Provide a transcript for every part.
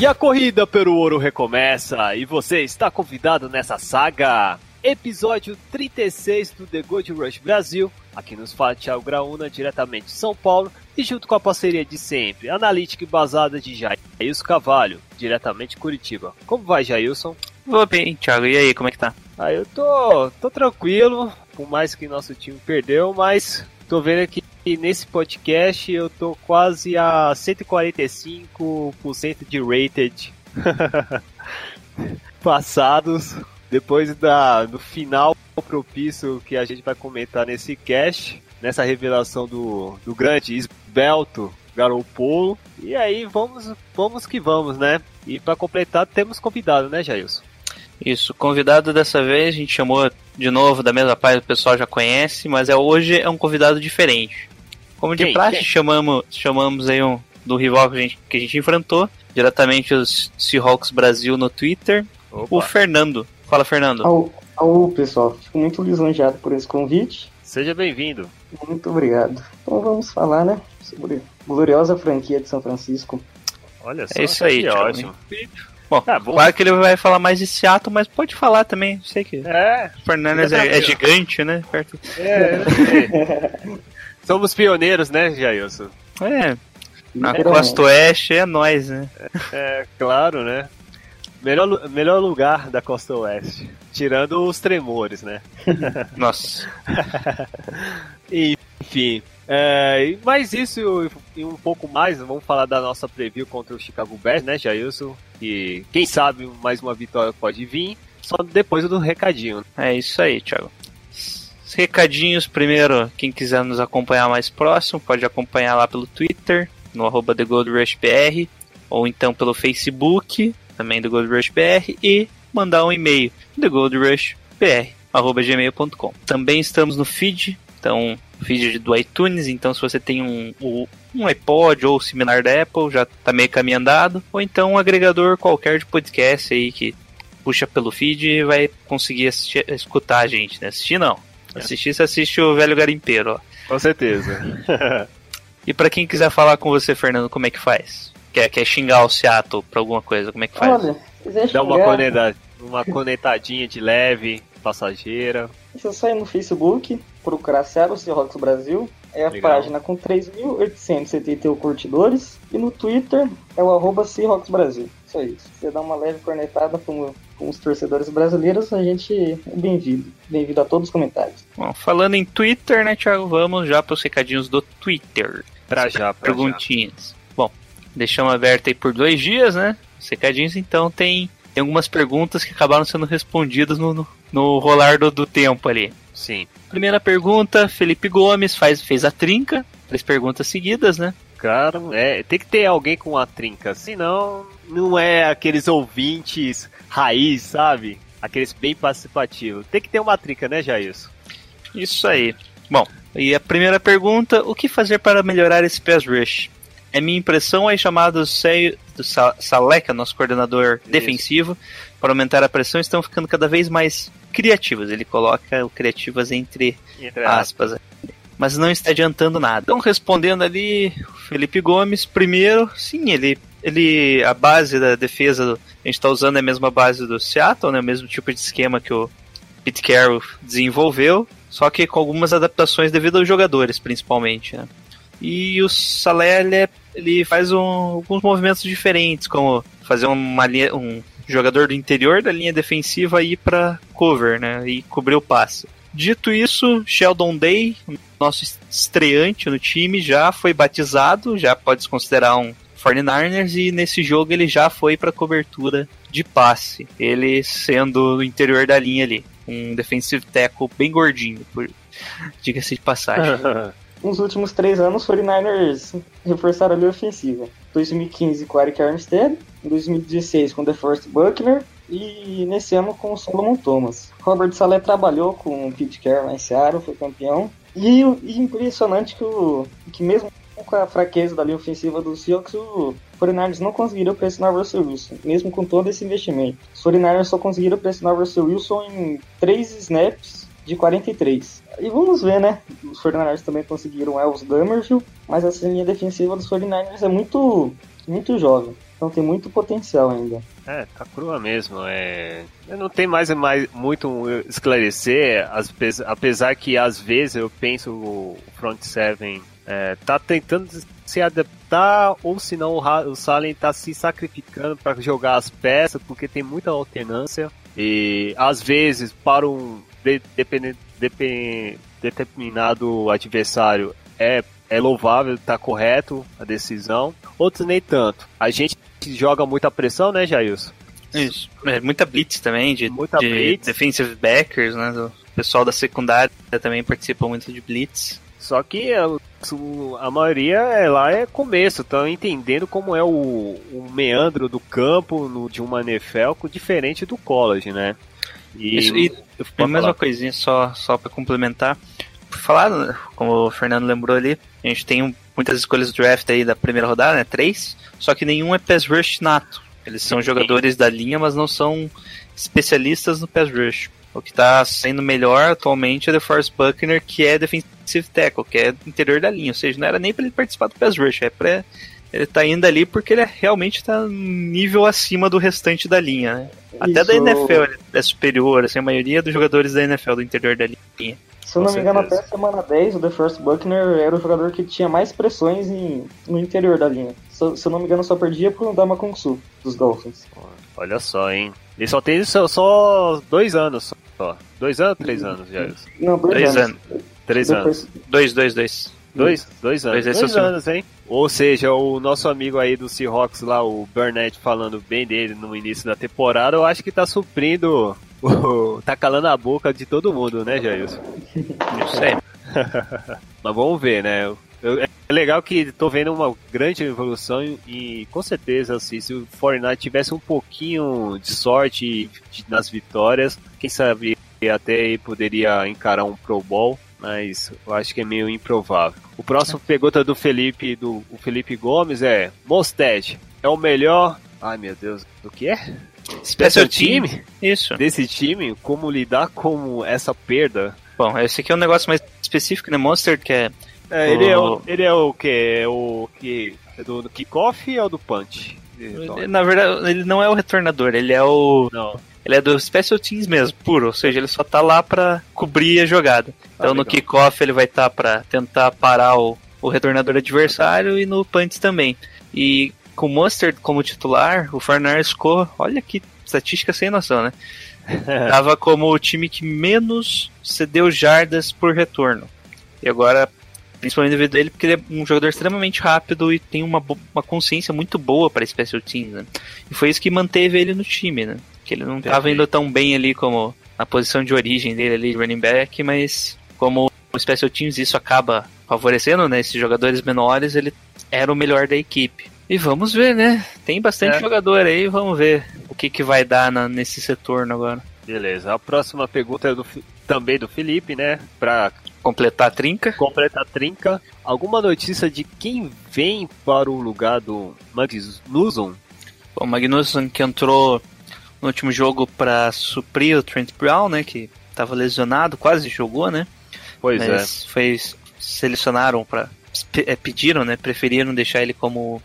E a corrida pelo ouro recomeça e você está convidado nessa saga. Episódio 36 do The Gold Rush Brasil. Aqui nos fala Thiago Graúna, diretamente de São Paulo. E junto com a parceria de sempre, analítica e basada de Jailson Cavalho, diretamente de Curitiba. Como vai, Jailson? Vou bem, Thiago. E aí, como é que tá? Ah, eu tô, tô tranquilo, por mais que nosso time perdeu, mas tô vendo aqui que nesse podcast eu tô quase a 145% de rated passados depois da, do final propício que a gente vai comentar nesse cast, nessa revelação do, do grande esbelto Garoppolo. E aí vamos, vamos que vamos, né? E para completar temos convidado, né, Jailson? Isso, convidado dessa vez, a gente chamou de novo da mesma página, o pessoal já conhece, mas é hoje é um convidado diferente. Como de praxe, chamamos, chamamos aí um do rival que a, gente, que a gente enfrentou, diretamente os Seahawks Brasil no Twitter, o Fernando. Fala, Fernando. Alô, pessoal, fico muito lisonjeado por esse convite. Seja bem-vindo. Muito obrigado. Então vamos falar, né, sobre a gloriosa franquia de São Francisco. Olha só, É isso aí, que Thiago. ótimo. Bom, Tá bom. claro que ele vai falar mais de Seattle, mas pode falar também. Sei que É, o Fernandes é, é gigante, né? Perto. é. Somos pioneiros, né, Jailson? É, na Literalmente. costa oeste é nós, né? É, claro, né? Melhor, melhor lugar da costa oeste. Tirando os tremores, né? Nossa. Enfim. É, mais isso e um pouco mais, vamos falar da nossa preview contra o Chicago Bears, né, Jailson? E quem sabe mais uma vitória pode vir, só depois do recadinho. É isso aí, Thiago. Os recadinhos, primeiro, quem quiser nos acompanhar mais próximo, pode acompanhar lá pelo Twitter, no arroba TheGoldRushBR, ou então pelo Facebook, também do GoldRushBR, e mandar um e-mail, TheGoldRushBR, arroba gmail.com. Também estamos no feed, então, feed do iTunes, então se você tem um, um iPod ou similar da Apple, já tá meio caminho andado, ou então um agregador qualquer de podcast aí que puxa pelo feed e vai conseguir assistir- escutar a gente, né? Assistir não. Assistir, você assiste o Velho Garimpeiro, ó. Com certeza. E pra quem quiser falar com você, Fernando, como é que faz? Quer, quer xingar o Seattle pra alguma coisa, como é que faz? Olha, Dá uma, conecta, uma conectadinha de leve, passageira. você sai no Facebook, procurar Seattle Seahawks Brasil, é a Legal. página com 3.871 curtidores, e no Twitter é o arroba Seahawks Brasil. Só isso. Você dá uma leve cornetada com, com os torcedores brasileiros, a gente é bem-vindo. Bem-vindo a todos os comentários. Bom, falando em Twitter, né, Thiago? Vamos já pros recadinhos do Twitter. Pra já, pra já. Perguntinhas. Bom, deixamos aberto aí por dois dias, né? Os recadinhos, então tem, tem algumas perguntas que acabaram sendo respondidas no, no, no rolar do, do tempo ali. Sim. Primeira pergunta, Felipe Gomes faz, fez a trinca. Três perguntas seguidas, né? Cara, é, tem que ter alguém com uma trinca, senão não é aqueles ouvintes raiz, sabe? Aqueles bem participativos. Tem que ter uma trinca, né, Jailson? Isso aí. Bom, e a primeira pergunta: o que fazer para melhorar esse pass rush? É minha impressão aí chamado Sei- do Sa- Saleca, nosso coordenador defensivo, para aumentar a pressão, estão ficando cada vez mais criativas. Ele coloca o criativas entre Entre aspas. Mas não está adiantando nada. Então, respondendo ali, o Felipe Gomes, primeiro, sim, ele, ele a base da defesa, do- a gente está usando a mesma base do Seattle, né, o mesmo tipo de esquema que o Pete Carroll desenvolveu, só que com algumas adaptações devido aos jogadores, principalmente. Né. E o Salé, ele, é- ele faz um- alguns movimentos diferentes, como fazer uma linha, um jogador do interior da linha defensiva ir para cover, né, e cobrir o passe. Dito isso, Sheldon Day, nosso estreante no time, já foi batizado, já pode se considerar um 49ers e nesse jogo ele já foi para cobertura de passe, ele sendo no interior da linha ali, um defensive tackle bem gordinho, por diga-se de passagem. nos últimos três anos, os 49ers reforçaram a linha ofensiva. 2015 com Eric Armstead, em 2016 com DeForest Buckner e nesse ano com o Solomon Thomas. Robert Saleh trabalhou com o Pete Carroll em Seattle, foi campeão. E, e impressionante que, o, que mesmo com a fraqueza da linha ofensiva do Seahawks, o 49ers não conseguiram pressionar o Russell Wilson, mesmo com todo esse investimento. Os 49ers só conseguiram pressionar o Russell Wilson em 3 snaps de 43. E vamos ver, né? Os 49ers também conseguiram Elvis Dummerfield, mas essa linha defensiva dos 49ers é muito, muito jovem. Então tem muito potencial ainda. É, tá crua mesmo. É... Não tem mais, mais muito esclarecer, apesar que às vezes eu penso o front seven é, tá tentando se adaptar ou se não o Salem tá se sacrificando para jogar as peças porque tem muita alternância e às vezes para um de, dependente, determinado adversário é é louvável, tá correto a decisão. Outros nem tanto. A gente joga muita pressão, né, Jailson? Isso. É, muita blitz também, de, muita de blitz. defensive backers, né? Do pessoal da secundária também participa muito de blitz. Só que a, a maioria é, lá é começo, estão entendendo como é o, o meandro do campo no, de uma NFL diferente do college, né? E, Isso, e uma mesma coisinha só, só para complementar. Por falar, como o Fernando lembrou ali, a gente tem muitas escolhas do draft aí da primeira rodada, né? Três, só que nenhum é pass rush nato. Eles são jogadores da linha, mas não são especialistas no pass rush. O que está sendo melhor atualmente é o Force Buckner, que é defensive tackle, que é interior da linha. Ou seja, não era nem para ele participar do pass rush, é para ele tá indo ali porque ele realmente está nível acima do restante da linha, né? Até da NFL ele é superior, assim, a maioria dos jogadores da NFL do interior da linha. Se eu não me engano, até a semana 10, o The First Buckner era o jogador que tinha mais pressões em, no interior da linha. Se, se eu não me engano, só perdia pro Dama Kung Su, dos Dolphins. Olha só, hein? Ele só tem só, só dois anos só. Dois anos três anos já? Não, dois três anos. anos. Três Depois... anos. Dois, dois, dois. Dois? Dois anos. Dois, dois anos, hein? Ou seja, o nosso amigo aí do Seahawks lá, o Burnett, falando bem dele no início da temporada, eu acho que tá suprindo tá calando a boca de todo mundo, né, Jailson? Isso aí. Mas vamos ver, né? Eu, é legal que tô vendo uma grande evolução e com certeza, assim, se o Fortnite tivesse um pouquinho de sorte de, nas vitórias, quem sabe até poderia encarar um Pro Bowl, mas eu acho que é meio improvável. O próximo pergunta do Felipe, do o Felipe Gomes é: Mosted é o melhor. Ai meu Deus, do que é? Special Team? Isso. Desse time, como lidar com essa perda? Bom, esse aqui é um negócio mais específico, né? Monster, que é. é o... ele, é o, ele é o que? É o que? É do, do kickoff ou do punch? Na verdade, ele não é o retornador, ele é o. Não. Ele é do Special Teams mesmo, puro, ou seja, ele só tá lá pra cobrir a jogada. Ah, então no kickoff ele vai estar tá pra tentar parar o, o retornador adversário e no punch também. E com o Mustard como titular, o Fornars ficou, olha que estatística sem noção, né? Tava como o time que menos cedeu jardas por retorno. E agora, principalmente devido a ele, porque ele é um jogador extremamente rápido e tem uma, uma consciência muito boa para special teams, né? E foi isso que manteve ele no time, né? Que ele não estava indo tão bem ali como na posição de origem dele ali, running back, mas como o special teams isso acaba favorecendo, né? Esses jogadores menores, ele era o melhor da equipe. E vamos ver, né? Tem bastante é. jogador aí, vamos ver o que, que vai dar na, nesse retorno agora. Beleza. A próxima pergunta é do, também do Felipe, né? Pra completar a trinca. Completar a trinca. Alguma notícia de quem vem para o lugar do Magnuson? O Magnuson que entrou no último jogo para suprir o Trent Brown, né? Que estava lesionado, quase jogou, né? Pois Mas é. Foi, selecionaram para é, pediram, né? Preferiram deixar ele como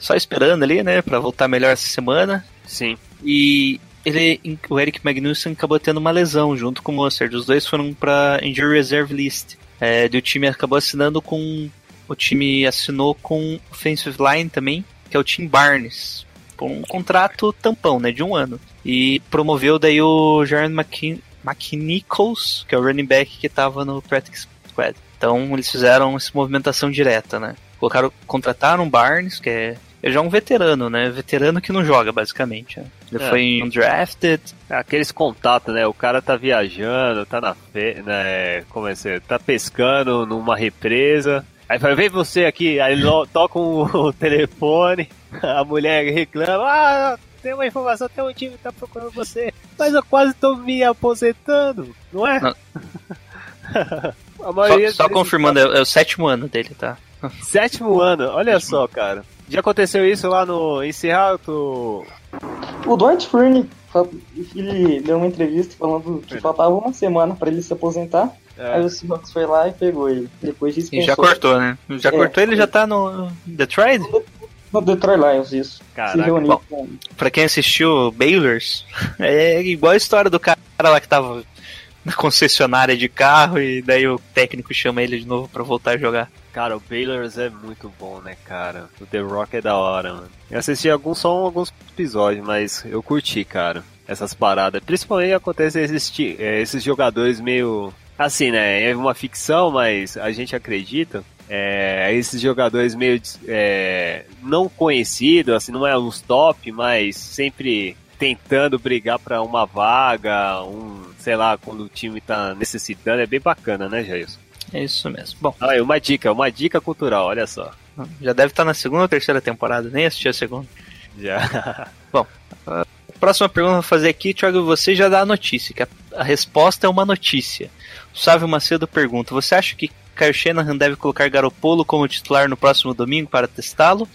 só esperando ali, né, para voltar melhor essa semana. Sim. E ele, o Eric Magnussen acabou tendo uma lesão junto com o Mustard. Os dois foram para injury reserve list. É, e o time acabou assinando com o time assinou com offensive line também, que é o Tim Barnes, por um contrato tampão, né, de um ano. E promoveu daí o Jaron McKin McNichols, que é o running back que estava no practice squad. Então eles fizeram essa movimentação direta, né? Colocaram, contrataram Barnes, que é Ele já é um veterano, né? Veterano que não joga, basicamente. né? Ele É. foi undrafted. Aqueles contatos, né? O cara tá viajando, tá na fe... né? Como é que é? Tá pescando numa represa. Aí vai, vem você aqui, aí toca o telefone, a mulher reclama, ah, tem uma informação, tem um time que tá procurando você. Mas eu quase tô me aposentando, não é? Não. a Só, só confirmando, é, é o sétimo ano dele, tá? tá- Sétimo ano, olha só, cara. Já aconteceu isso lá no em Seattle? O Dwight Freeney, ele deu uma entrevista falando que faltava uma semana pra ele se aposentar. É. Aí o Seahawks foi lá e pegou ele. Depois E dispensou. já cortou, né? Já É. cortou, ele já tá no Detroit? No Detroit Lions, isso. Se Caraca, bom. com... Pra quem assistiu Baylors, é igual a história do cara lá que tava na concessionária de carro e daí o técnico chama ele de novo pra voltar a jogar. Cara, o Baylors é muito bom, né, cara? O The Rock é da hora, mano. Eu assisti alguns, só alguns episódios, mas eu curti, cara, essas paradas. Principalmente acontece esses, eh, esses jogadores meio. Assim, né? É uma ficção, mas a gente acredita. É, esses jogadores meio é, não conhecidos, assim, não é os top, mas sempre tentando brigar pra uma vaga, um, sei lá, quando o time tá necessitando, é bem bacana, né, Jailson? É isso mesmo. Bom, Ah, uma dica, uma dica cultural, olha só. já deve estar na segunda ou terceira temporada, nem assisti a segunda. Já. Próxima pergunta que eu vou fazer aqui, Thiago, você já dá a notícia, que a, a resposta é uma notícia. O Sávio Macedo pergunta: Você acha que Kyle Shanahan deve colocar Garopolo como titular no próximo domingo para testá-lo?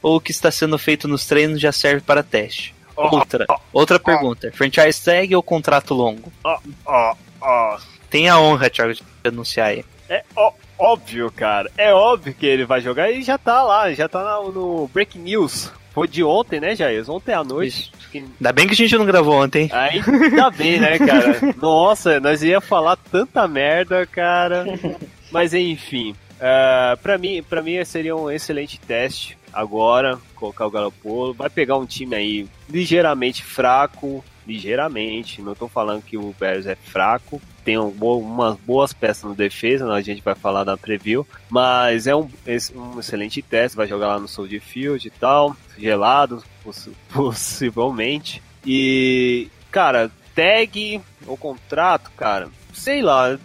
Ou o que está sendo feito nos treinos já serve para teste? Outra, outra pergunta: franchise tag ou contrato longo? Ó, ó. Tem a honra, Thiago, de anunciar aí. É ó- óbvio, cara. É óbvio que ele vai jogar e já tá lá, já tá na- no Breaking News. Foi de ontem, né, Jair? Ontem à noite. Que- Ainda bem que a gente não gravou ontem. Ainda bem, né, cara? Nossa, nós ia falar tanta merda, cara. Mas enfim, uh, para mim, para mim seria um excelente teste agora colocar o Galopolo. Vai pegar um time aí ligeiramente fraco, ligeiramente. Não tô falando que o Bears é fraco. Tem um umas boas peças no defesa, né, a gente vai falar na preview. Mas é um, um excelente teste. Vai jogar lá no Soldier Field e tal, gelado, possi- possivelmente. E, cara, tag ou contrato, cara, sei lá,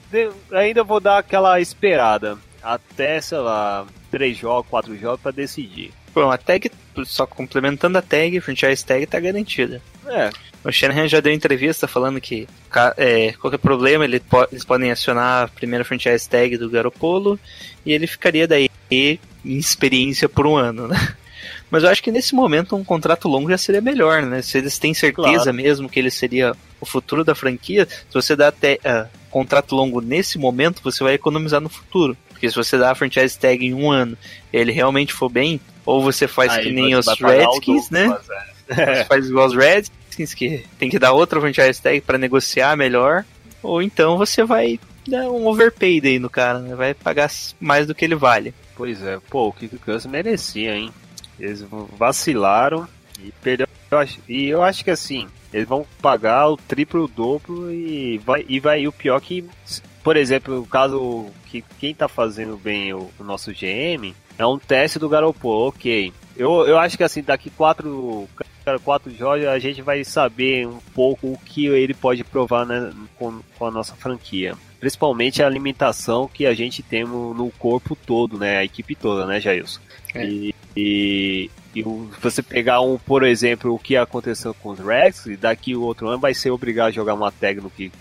ainda vou dar aquela esperada. Até, sei lá, três jogos, quatro jogos pra decidir. Bom, a tag, só complementando a tag, franchise tag tá garantida. É, O Shanahan já deu entrevista falando que é, qualquer problema ele po- eles podem acionar a primeira franchise tag do Garopolo e ele ficaria daí em experiência por um ano, né? Mas eu acho que nesse momento um contrato longo já seria melhor, né? Se eles têm certeza Claro. mesmo que ele seria o futuro da franquia, se você dá até ah, contrato longo nesse momento, você vai economizar no futuro. Porque se você dá a franchise tag em um ano ele realmente for bem, ou você faz aí que nem os Redskins, né? é. Você faz igual os Redskins, que tem que dar outra franchise tag pra negociar melhor. Ou então você vai dar um overpaid aí no cara, né? Vai pagar mais do que ele vale. Pois é, pô, o Kiko Cousins merecia, hein? Eles vacilaram e perdeu. eu acho- E eu acho que assim, eles vão pagar o triplo, o dobro e vai, e vai. E o pior que, por exemplo, o caso que quem tá fazendo bem o, o nosso GM é um teste do Garoppolo, ok. Eu, eu acho que assim, daqui quatro, quatro jogos a gente vai saber um pouco o que ele pode provar né, com, com a nossa franquia. Principalmente a limitação que a gente tem no, no corpo todo, né? A equipe toda, né, Jailson? É. E, e, e o- você pegar um, por exemplo, o que aconteceu com os Rex, e daqui o outro ano vai ser obrigado a jogar uma tag no Kick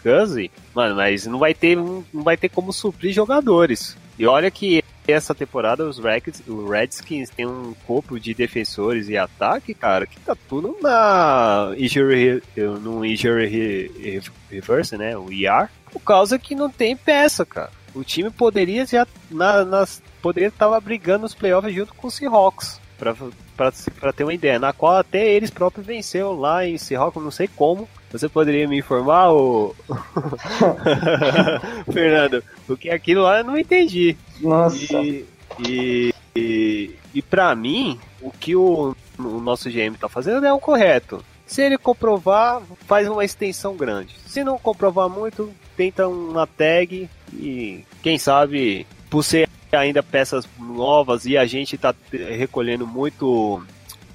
mano, mas não vai ter, não vai ter como suprir jogadores. E olha que essa temporada os Rex, o Redskins tem um corpo de defensores e ataque, cara, que tá tudo na injury, no injury re- reverse, né? O IR, por causa que não tem peça, cara. O time poderia já na, nas poderia estar brigando nos playoffs junto com os Seahawks. Pra ter uma ideia, na qual até eles próprios venceram lá em Seahawks, não sei como. Você poderia me informar, ô... Fernando? Porque aquilo lá eu não entendi. Nossa. E, e, e, e pra mim, o que o, o nosso GM tá fazendo é o correto. Se ele comprovar, faz uma extensão grande. Se não comprovar muito, tenta uma tag e quem sabe, por ser ainda peças novas e a gente tá te- recolhendo muito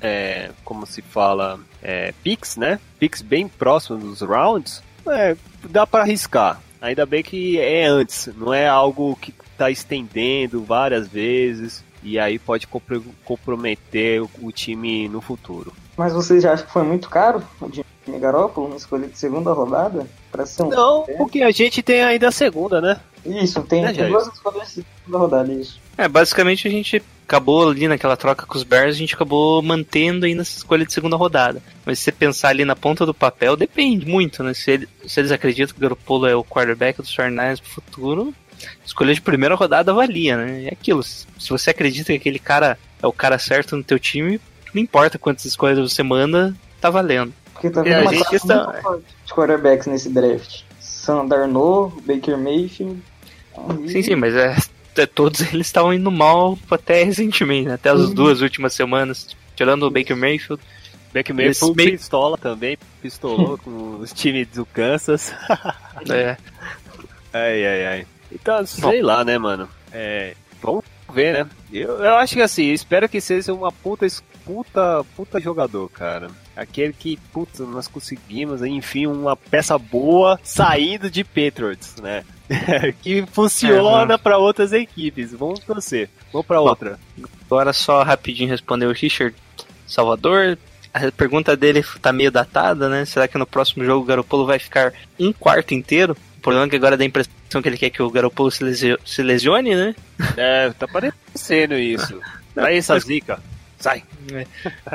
é, como se fala, é, picks, né? Picks bem próximos dos rounds, é, dá para arriscar. Ainda bem que é antes, não é algo que tá estendendo várias vezes e aí pode compro- comprometer o, o time no futuro. Mas vocês já acham que foi muito caro o Jimmy Garoppolo, uma escolha de segunda rodada? Pra ser um... Não, porque a gente tem ainda a segunda, né? Isso, tem, É, tem duas escolhas de segunda rodada, isso. É, basicamente a gente acabou ali naquela troca com os Bears, a gente acabou mantendo ainda essa escolha de segunda rodada. Mas se você pensar ali na ponta do papel, depende muito, né? Se, ele- se eles acreditam que o Garoppolo é o quarterback dos 49ers pro futuro, escolha de primeira rodada valia, né? É aquilo. Se você acredita que aquele cara é o cara certo no teu time, não importa quantas escolhas você manda, tá valendo. Porque tá É, vendo uma gente está- de quarterbacks nesse draft. Sam Darnold, Baker Mayfield. Aí- Sim, sim, mas é, é- todos eles estavam indo mal até recentemente, né? até as Uhum. duas últimas semanas. Tirando o Baker Mayfield. Meio Esse meio- pistola também, pistolou com os times do Kansas. É, Ai, ai, ai. Então, sei lá, né, mano? É, vamos ver, né? Eu, eu acho que assim, eu espero que seja uma puta, puta, puta jogador, cara. Aquele que, putz, nós conseguimos, enfim, uma peça boa saindo de Patriots, né? que funciona Uhum. pra outras equipes. Vamos torcer. Vamos pra outra. Agora só rapidinho responder o Richard Salvador. A pergunta dele tá meio datada, né? Será que no próximo jogo o Garoppolo vai ficar um quarto inteiro? O problema é que agora dá a impressão que ele quer que o Garoppolo se, lesio- se lesione, né? É, tá parecendo isso. Daí essa zica. Sai.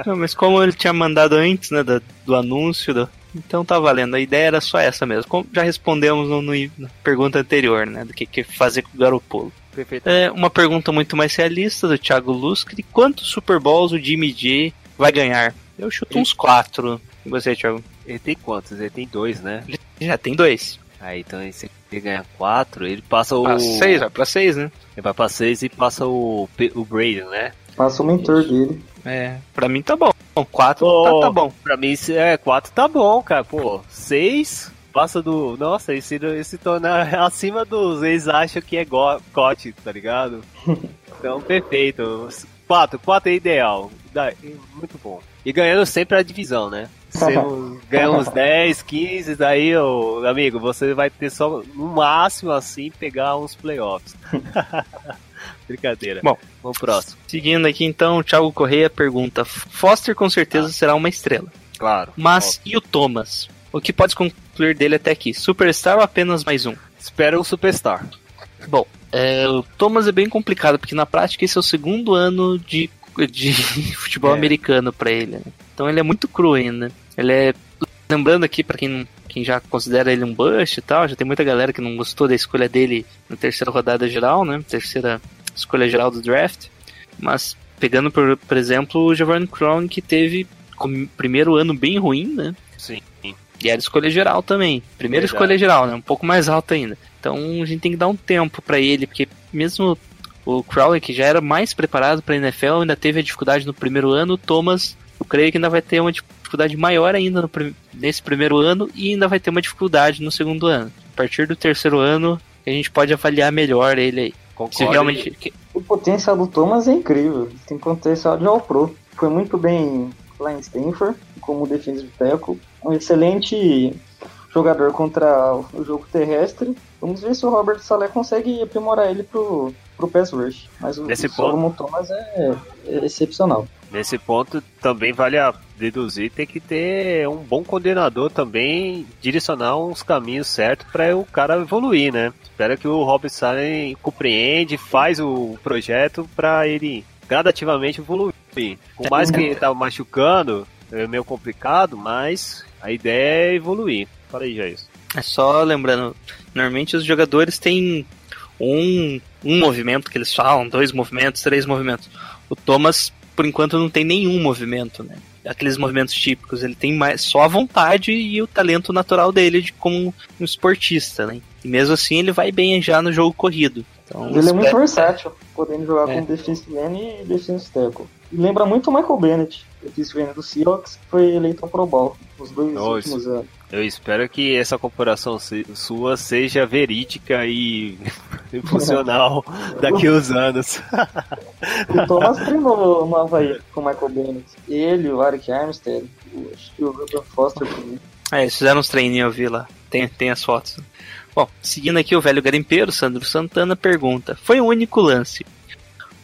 Não, mas como ele tinha mandado antes, né, do, do anúncio, do- então tá valendo. A ideia era só essa mesmo. Como já respondemos no, no- na pergunta anterior, né, do que, que fazer com o Garoppolo. Perfeito. É uma pergunta muito mais realista do Thiago Luscri. Quantos Super Bowls o Jimmy G vai ganhar? Eu chuto uns quatro. E você, Thiago? Ele tem quantos? Ele tem dois, né? Ele já tem dois. Aí então se ele ganhar quatro, ele passa o. Pra seis, vai pra seis, né? Ele vai pra seis e passa o, o Brady, né? Passa o mentor dele. É, pra mim tá bom. Bom, Quatro Ô, tá, tá bom. Pra mim, é, quatro tá bom, cara. Pô, seis passa do. Nossa, esse se, se torna acima dos. Eles acham que é go, cote, tá ligado? Então, perfeito. Quatro, quatro é ideal. Dá- Muito bom. E ganhando sempre a divisão, né? Se eu ganhar uns 10, 15, daí, ô, amigo, você vai ter só, no máximo assim, pegar uns playoffs. Brincadeira. Bom. vamos pro próximo. Seguindo aqui então, o Thiago Correia pergunta: Foster com certeza será uma estrela. Claro. Mas e o Thomas? O que pode concluir dele até aqui? Superstar ou apenas mais um? Espera um superstar. Bom, é, o Thomas é bem complicado, porque na prática esse é o segundo ano de, de futebol É. americano pra ele. né? Então ele é muito cru ainda. Ele é. Lembrando aqui, pra quem, quem já considera ele um bust e tal, já tem muita galera que não gostou da escolha dele na terceira rodada geral, né? Terceira escolha geral do draft. Mas pegando, por, por exemplo, o Javon Crown, que teve como primeiro ano bem ruim, né? Sim. E era escolha geral também. Primeira Verdade. escolha geral, né? Um pouco mais alta ainda. Então a gente tem que dar um tempo pra ele, porque mesmo o Crowley, que já era mais preparado pra NFL, ainda teve a dificuldade no primeiro ano. O Thomas, eu creio que ainda vai ter uma dificuldade maior ainda no nesse primeiro ano e ainda vai ter uma dificuldade no segundo ano. A partir do terceiro ano, a gente pode avaliar melhor ele aí. Se Concordo. realmente. O potencial do Thomas é incrível. Tem potencial de All-Pro. Foi muito bem lá em Stanford, como defensive tackle. Um excelente jogador contra o jogo terrestre. Vamos ver se o Robert Saleh consegue aprimorar ele pro, pro pass rush. Mas o, Nesse o Solomon Thomas é, é excepcional. Nesse ponto também vale a deduzir tem que ter um bom coordenador também direcionar uns caminhos certos para o cara evoluir, né? Espero que o Robert Salen compreende, faz o projeto para ele gradativamente evoluir. Por mais que ele tá machucando, é meio complicado, mas a ideia é evoluir. Fala aí, Jair. É só lembrando, normalmente os jogadores têm um, um movimento que eles falam, dois movimentos, três movimentos. O Thomas, por enquanto, não tem nenhum movimento, né? Aqueles movimentos típicos, ele tem mais só a vontade e o talento natural dele de como um esportista, né? E mesmo assim ele vai bem já no jogo corrido. Então, Ele é muito versátil, podendo jogar É. como defensive end e defensive tackle. E lembra muito o Michael Bennett, end do Seahawks, foi eleito ao Pro Bowl nos dois Nossa. últimos anos. Eu espero que essa comparação se- sua seja verídica e funcional daqui a uns anos. O Thomas treinou no Havaí com o Michael Bennett. Ele, o Eric Armstead, o, acho que o Ruben Foster também. É, eles fizeram uns treininhos, eu vi lá. Tem, tem as fotos. Bom, seguindo aqui o velho garimpeiro, Sandro Santana pergunta: Foi um único lance,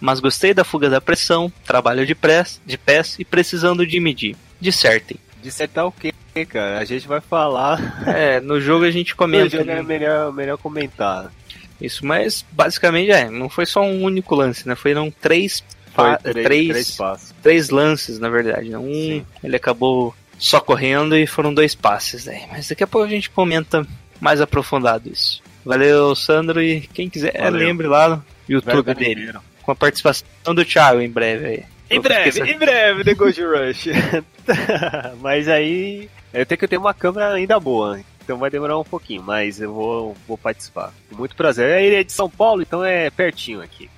mas gostei da fuga da pressão, trabalho de, press, de pés e precisando de medir. Dissertem. Dissertar o quê, cara? A gente vai falar. É, no jogo a gente No comenta. jogo é né? melhor, melhor comentar. Isso, mas basicamente é, não foi só um único lance, né? Foram três, Foi três, três, três passos. três lances, na verdade. né? Um, Sim. ele acabou só correndo e foram dois passes, né? Mas daqui a pouco a gente comenta mais aprofundado isso. Valeu, Sandro, e quem quiser, Valeu. lembre lá no YouTube dele. Com a participação do Thiago em breve aí. Em breve, em breve, The Gold Rush. mas aí eu tenho que ter uma câmera ainda boa. Então vai demorar um pouquinho, mas eu vou, vou participar. Com muito prazer. Ele é de São Paulo, então é pertinho aqui.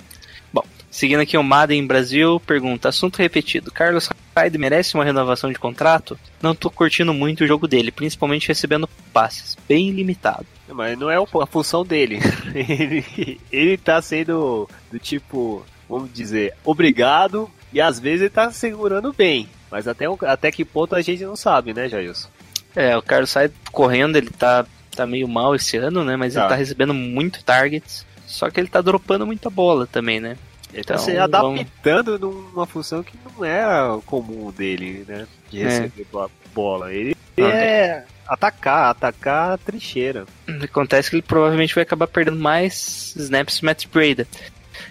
Seguindo aqui o Madden Brasil, pergunta, assunto repetido. Carlos Hyde merece uma renovação de contrato? Não tô curtindo muito o jogo dele, principalmente recebendo passes, bem limitado. Mas não é a função dele. ele, ele tá sendo do tipo, vamos dizer, obrigado e às vezes ele tá segurando bem. Mas até, até que ponto a gente não sabe, né, Jailson? É, o Carlos Hyde correndo, ele tá, tá meio mal esse ano, né? Mas Tá. ele tá recebendo muito targets. Só que ele tá dropando muita bola também, né? Ele tá Então, se vamos- adaptando numa função que não é comum dele, né? De É. receber bo- bola. Ele Ah, é atacar, atacar a trincheira. Acontece que ele provavelmente vai acabar perdendo mais snaps Matt Breda.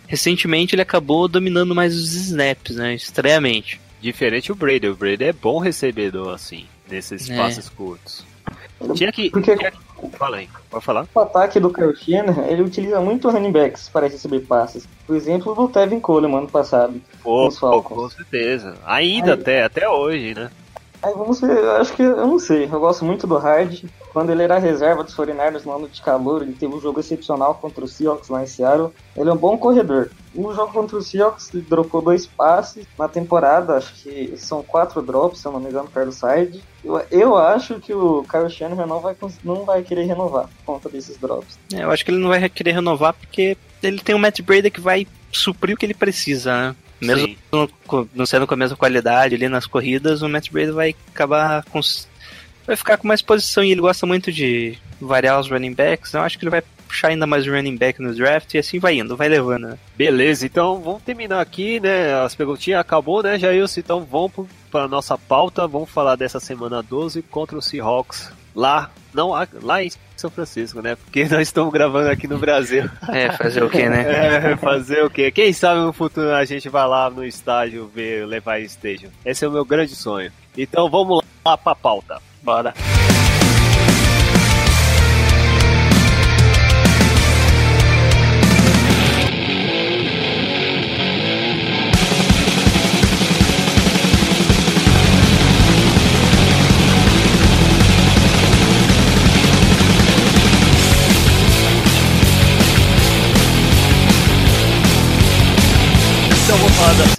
Recentemente ele acabou dominando mais os snaps, né? Estranhamente. Diferente o Brady. O Brady é bom recebedor, assim, nesses É. passes curtos. Tinha que. Porque aí, pode falar? o ataque do Kyle Shanahan, ele utiliza muito running backs para receber passes. Por exemplo, do Tevin Coleman ano passado. Pô, Os pô, Falcons. com certeza. Ainda Aí- até, até hoje, né? Aí vamos ver, eu acho que eu não sei. Eu gosto muito do Hard. Quando ele era reserva dos 49ers no ano de calor, ele teve um jogo excepcional contra o Seahawks lá em Seattle. Ele é um bom corredor. No jogo contra o Seahawks, ele dropou dois passes na temporada. Acho que são quatro drops, se eu não me engano, Carlos Hyde. Eu, eu acho que o Kyle Shanahan não vai, não vai querer renovar por conta desses drops. É, eu acho que ele não vai querer renovar porque ele tem o Matt Breda que vai suprir o que ele precisa, né? Mesmo não, sendo com a mesma qualidade ali nas corridas, o Matt Breda vai acabar com. Vai ficar com mais posição e ele gosta muito de variar os running backs. Eu acho que ele vai puxar ainda mais o running back no draft e assim vai indo, vai levando, né? Beleza, então vamos terminar aqui, né? As perguntinhas acabou, né, Jailson? Então vamos para nossa pauta. Vamos falar dessa semana 12 contra o Seahawks lá, não lá em São Francisco, né? Porque nós estamos gravando aqui no Brasil. É, fazer o quê, né? É, fazer o quê? Quem sabe no futuro a gente vai lá no estádio ver, levar Stadium. Esse é o meu grande sonho. Então vamos lá pra pauta. Bora. Então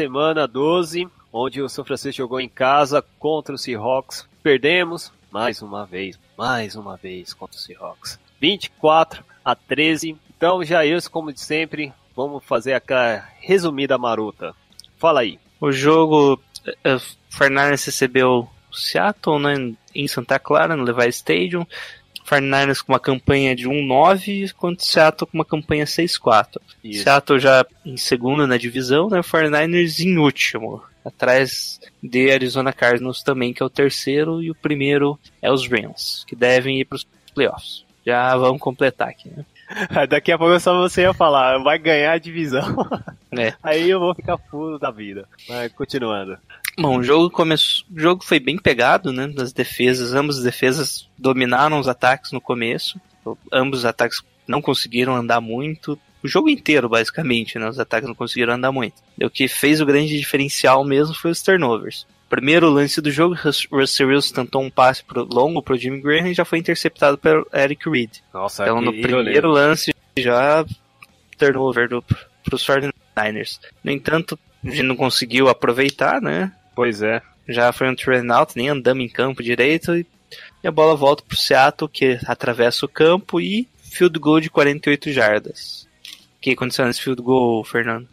semana 12, onde o São Francisco jogou em casa contra o Seahawks. Perdemos mais uma vez, mais uma vez contra o Seahawks. 24 a 13. Então, Jailson, como de sempre, vamos fazer aquela resumida marota. Fala aí. O jogo, eh, o Fernandes recebeu Seattle, né, em Santa Clara, no Levi Stadium. Fernandes com uma campanha de 1-9, enquanto o Seattle com uma campanha 6-4. Isso. Seattle já em segundo na divisão, né, o 49ers em último. Atrás de Arizona Cardinals também, que é o terceiro, e o primeiro é os Rams, que devem ir para os playoffs. Já vamos completar aqui, né? Daqui a pouco só você ia falar, vai ganhar a divisão. É. Aí eu vou ficar fulo da vida. Mas continuando. Bom, o jogo começou, o jogo foi bem pegado, né? Das defesas, ambas as defesas dominaram os ataques no começo. Ambos os ataques não conseguiram andar muito. O jogo inteiro, basicamente, né? Os ataques não conseguiram andar muito. E o que fez o grande diferencial mesmo foi os turnovers. Primeiro lance do jogo, Rus- Russell Wilson tentou um passe pro, longo pro Jimmy Graham e já foi interceptado pelo Eric Reed. Nossa, Então, no primeiro lance, já turnover do, pros 49ers. No entanto, a gente não conseguiu aproveitar, né? Pois é. já foi um turn out, nem andamos em campo direito e a bola volta pro Seattle que atravessa o campo e field goal de 48 jardas. O que aconteceu nesse field goal, Fernando?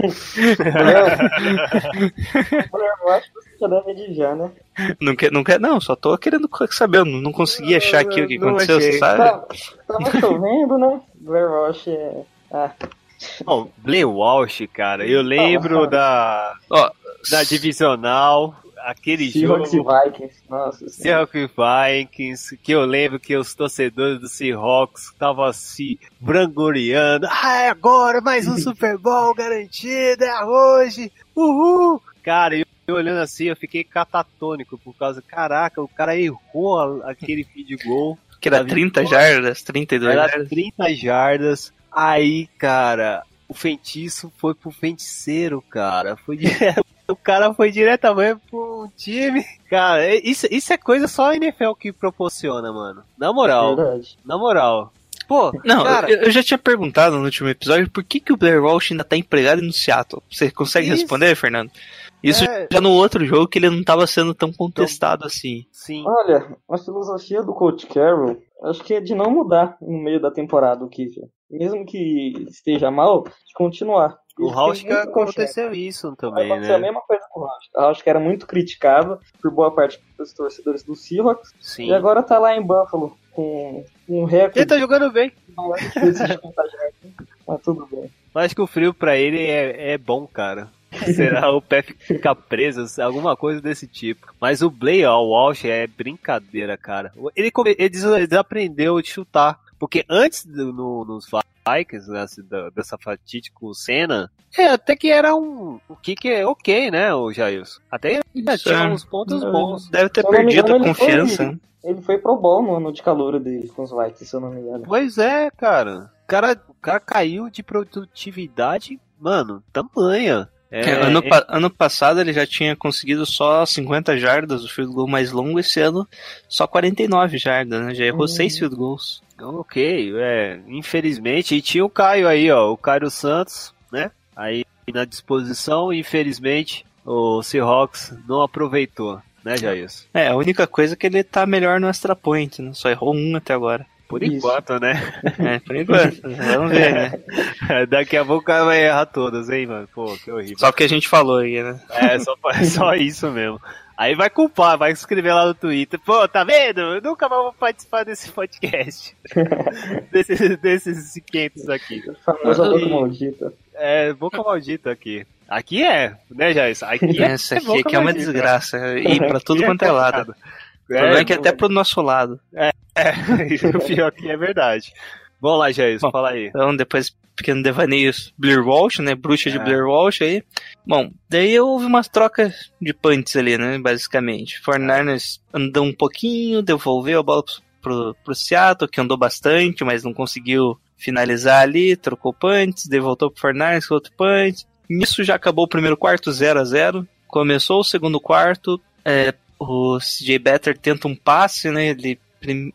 Você deve né? Não quer, não quer, não, só tô querendo saber, eu não, não consegui achar aqui o que aconteceu, você sabe? Tá, tava chovendo, né? Blair Watch é. Ah, Bom, Blair Walsh, cara, eu lembro da, Ó, da divisional, aquele jogo. Seahawks e Vikings. Nossa senhora. Seahawks e Vikings, que eu lembro que os torcedores do Seahawks estavam se brangoreando. Ah, é agora mais um Super Bowl garantido, é hoje, uhul! Cara, eu, eu olhando assim, eu fiquei catatônico por causa, caraca, o cara errou aquele feed goal. que era da 30 vitória. jardas, 32 Era jardas. 30 jardas. Aí, cara, o feitiço foi pro feiticeiro, cara. Foi direto. O cara foi diretamente pro time. Cara, é- isso, isso é coisa só a NFL que proporciona, mano. Na moral, Verdade. na moral. Pô, Não, cara, eu, eu já tinha perguntado no último episódio por que, que o Blair Walsh ainda tá empregado no Seattle. Você consegue Isso. responder, Fernando? Isso É. já no outro jogo que ele não tava sendo tão contestado assim. sim. Olha, a filosofia do Coach Carroll, acho que é de não mudar no meio da temporada o Kiffin. Mesmo que esteja mal, de continuar. O Ele Rausch tem muita confiança. aconteceu isso também, acontecer a né? mesma coisa com o Rausch. O Rausch que era muito criticado por boa parte dos torcedores do Seahawks. Sim. E agora tá lá em Buffalo com um recorde Ele tá jogando bem. Mas tudo bem. Mas que o frio pra ele é, é bom, cara. Será o pé ficar preso, alguma coisa desse tipo. Mas o Blair Walsh é brincadeira, cara. Ele, come- ele desaprendeu de chutar. Porque antes do- no- nos Vikings, né, assim, da- dessa fatídico cena, é, até que era um. O que que é ok, né, o Jailson? Até é, Isso, tinha é. uns pontos bons. Deve ter perdido a engano, ele foi- confiança. né? Ele foi pro ball no ano de calor dele com os Vikings, se eu não me engano. Pois é, cara. O cara, o cara caiu de produtividade, mano, tamanha. É, ano, é- ano passado ele já tinha conseguido só 50 jardas, o field goal mais longo, esse ano só 49 jardas, né? Já errou Hum. 6 field goals. Ok, é, infelizmente. E tinha o Caio aí, ó, o Caio Santos, né? Aí na disposição, infelizmente, o Seahawks não aproveitou, né, Jair? É, a única coisa é que ele tá melhor no extra point, né? Só errou um até agora. Por Isso. enquanto, né? É, por enquanto. Vamos ver, né? Daqui a pouco o cara vai errar todas, hein, mano? Pô, que horrível. Só porque a gente falou aí, né? É, só, só isso mesmo. Aí vai culpar, vai escrever lá no Twitter. Pô, tá vendo? Eu nunca mais vou participar desse podcast. desses, desses 500 aqui. O famoso boca maldita. É, boca maldita aqui. Aqui é, né, Jair? Aqui é. Essa aqui, boca aqui é uma desgraça. E pra tudo Aqui quanto é lado. complicado. O problema é que até pro nosso lado. É, o pior que é verdade. Vamos lá, Jair, Bom, fala aí. Então, depois, pequeno devaneio, Blair Walsh, né? Bruxa de É. Blair Walsh aí. Bom, daí houve umas trocas de punts ali, né? Basicamente. Fortnite andou um pouquinho, devolveu a bola pro, pro, pro Seattle, que andou bastante, mas não conseguiu finalizar ali, trocou punts, daí voltou pro Fortnite, outro punt. Nisso já acabou o primeiro quarto 0 a 0 Começou o segundo quarto, é, o CJ Better tenta um passe, né? Ele,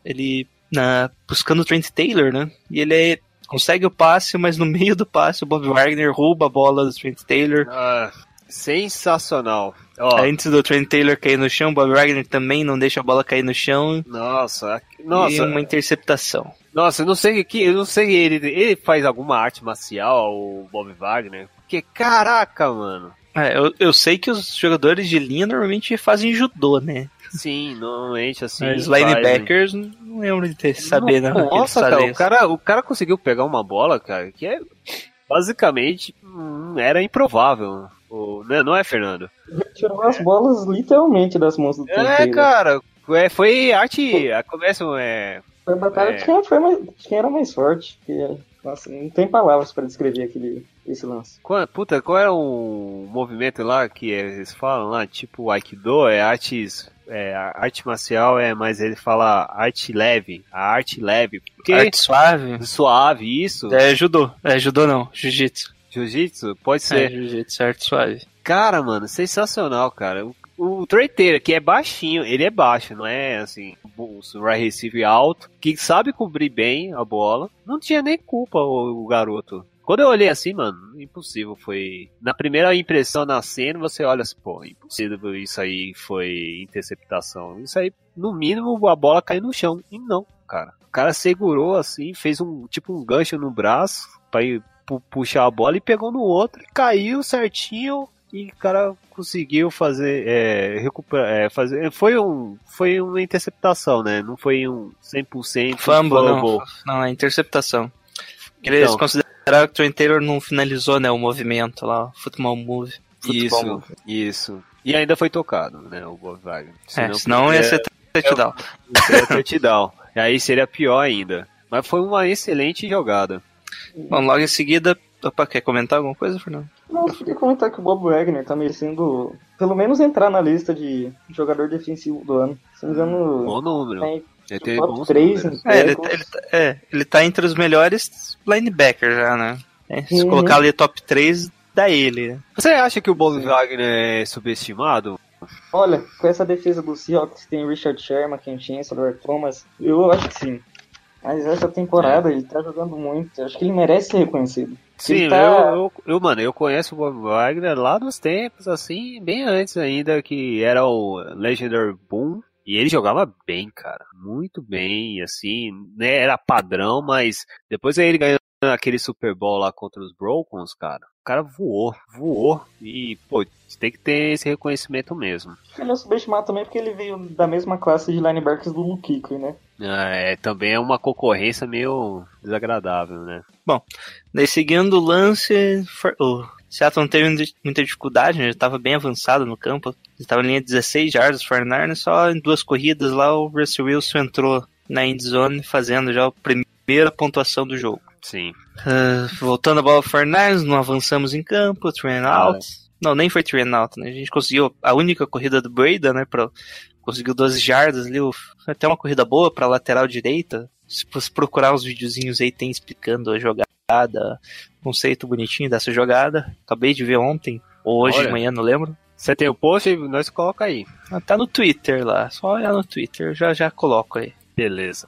ele na, buscando o Trent Taylor, né? E ele é- consegue o passe, mas no meio do passe o Bob Wagner rouba a bola do Trent Taylor. Ah, sensacional. Ó, Antes do Trent Taylor cair no chão, o Bob Wagner também não deixa a bola cair no chão. nossa, aqui- E nossa, uma interceptação. nossa, eu não sei que, eu não sei ele, ele faz alguma arte marcial, o Bob Wagner. Porque caraca, mano. É, eu, eu sei que os jogadores de linha normalmente fazem judô, né? Sim, normalmente assim. Os né? linebackers não lembro de ter saber, eles Nossa, cara, o cara, o cara conseguiu pegar uma bola, cara, que é basicamente hum, era improvável. O, né, não é, Fernando? Tirou as bolas literalmente das mãos do É, cara, é, foi arte. A começa é. Foi a batalha É. de quem, foi mais, de quem era mais forte. Que, nossa, não tem palavras pra descrever aquele, esse lance. Qual, puta, qual era o movimento lá que eles falam lá? Tipo o Aikido, é artes. É, a arte marcial é, mas ele fala arte leve, a arte leve. Porque Arte suave. suave, isso. É judô. É judô não, jiu-jitsu. Jiu-jitsu, pode É, ser. jiu-jitsu, arte suave. Cara, mano, sensacional, cara. O, o Trey Taylor, que é baixinho, ele é baixo, não é assim, um right receiver alto, que sabe cobrir bem a bola. Não tinha nem culpa o, o garoto. Quando eu olhei assim, mano, impossível foi. Na primeira impressão na cena, você olha assim, pô, impossível isso aí foi interceptação. Isso aí, no mínimo, a bola caiu no chão. E não, cara. O cara segurou assim, fez um tipo um gancho no braço pra ir pu- puxar a bola e pegou no outro, e caiu certinho e o cara conseguiu fazer, é, recuperar, é, fazer, foi um, foi uma interceptação, né? Não foi um 100% Fumble, não. fumble. Não, é interceptação. Eles Então. Consideraram que o Trent Taylor não finalizou, né, o movimento lá, o football move. Football Isso, move. isso. E ainda foi tocado, né, o Bob Wagner. É, senão ia ser touchdown. seria touchdown. E aí seria pior ainda. Mas foi uma excelente jogada. Bom, logo em seguida, opa, quer comentar alguma coisa, Fernando? Não, eu queria comentar que o Bob Wagner tá merecendo, pelo menos, entrar na lista de jogador defensivo do ano. Se não me engano, Bom número. Ele teve top bons 3 números. em É, ele, tackles. ele, tá- é, ele tá entre os melhores linebackers já, né? É, se Uhum. colocar ali top 3, dá ele. né? Você acha que o Bob Wagner é subestimado? Olha, com essa defesa do Seahawks, tem Richard Sherman, Ken Chancellor, Thomas, eu acho que sim. Mas essa temporada ele tá jogando muito, eu acho que ele merece ser reconhecido. Sim, tá- eu, eu, eu, mano, eu conheço o Bob Wagner lá dos tempos, assim, bem antes ainda, que era o Legendary Boom. E ele jogava bem, cara. Muito bem, assim, né? Era padrão, mas depois aí ele ganhou aquele Super Bowl lá contra os Brokens, cara. O cara voou, voou. E, pô, tem que ter esse reconhecimento mesmo. Ele é subestimado também porque ele veio da mesma classe de linebackers do Luke né? É, também é uma concorrência meio desagradável, né? Daí seguindo o lance, o Seattle não teve muita- muita dificuldade, né? ele estava bem avançado no campo. Ele estava em linha 16 yards, for só em duas corridas lá o Russell Wilson entrou na end zone fazendo já a primeira pontuação do jogo. Sim. Ah, voltando a bola for não avançamos em campo, three and Ah, out. Não, nem foi and out, né? A gente conseguiu a única corrida do Breda, né? Pra, conseguiu 12 jardas ali, o- até uma corrida boa pra lateral direita. Se você procurar uns videozinhos aí, tem explicando a jogada, conceito bonitinho dessa jogada. Acabei de ver ontem, ou hoje Olha. de manhã, não lembro. Você tem o post, nós coloca aí. Ah, Tá no Twitter lá, só olhar no Twitter, já já coloco aí. Beleza.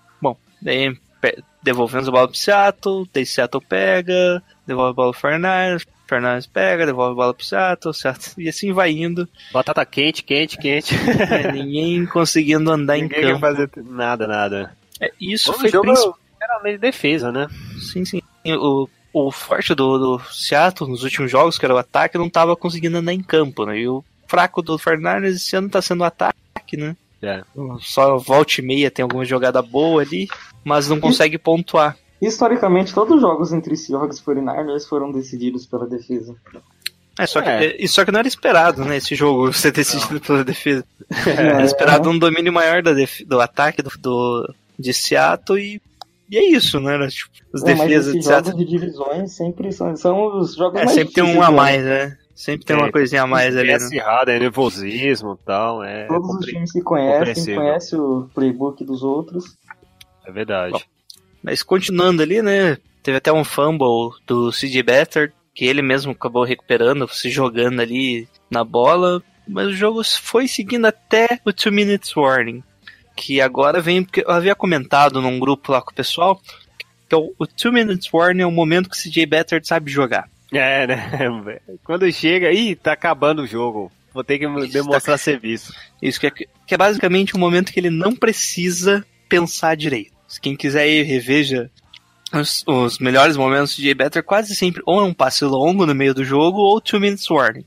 Daí pe- devolvemos a bola pro Seattle, daí Seattle pega, devolve a bola pro Fernandes, Fernandes pega, devolve a bola pro Seattle, Seattle, e assim vai indo. Batata quente, quente, quente. É, ninguém conseguindo andar em Ninguém quer campo. fazer nada, nada. É, isso O foi jogo principal. geralmente defesa, né? Sim, sim. O, o forte do, do Seattle nos últimos jogos, que era o ataque, não tava conseguindo andar em campo, né? E o fraco do Fernandes esse ano tá sendo o ataque, né? É. Só volta e meia tem alguma jogada boa ali, mas não consegue pontuar. Historicamente, todos os jogos entre Seahawks e 49ers foram decididos pela defesa. É, só que, É. é, só que não era esperado, né? Esse jogo ser decidido pela defesa. Era É. esperado um domínio maior da def- do ataque do, do- de Seattle e, e é isso, né? Era, tipo, as É, defesas de esses jogos de divisões sempre são, são os jogos É, mais sempre tem um a ano. mais, né? Sempre tem uma É, coisinha a mais ali. É né? acirrado, é nervosismo e tal. É, Todos os times se conhecem, conhecem o playbook dos outros. é verdade. Mas continuando ali, né? Teve até um fumble do CJ Better, que ele mesmo acabou recuperando, se jogando ali na bola. Mas o jogo foi seguindo até o 2 Minutes Warning. Que agora vem, porque eu havia comentado num grupo lá com o pessoal, que o 2 Minutes Warning é o momento que o CJ Better sabe jogar. É, né? Quando chega, ih, tá acabando o jogo. Vou ter que Isso, demonstrar serviço. Isso que é, que é basicamente um momento que ele não precisa pensar direito. Quem quiser ir reveja os, os melhores momentos de Better, quase sempre ou é um passe longo no meio do jogo ou two minutes warning.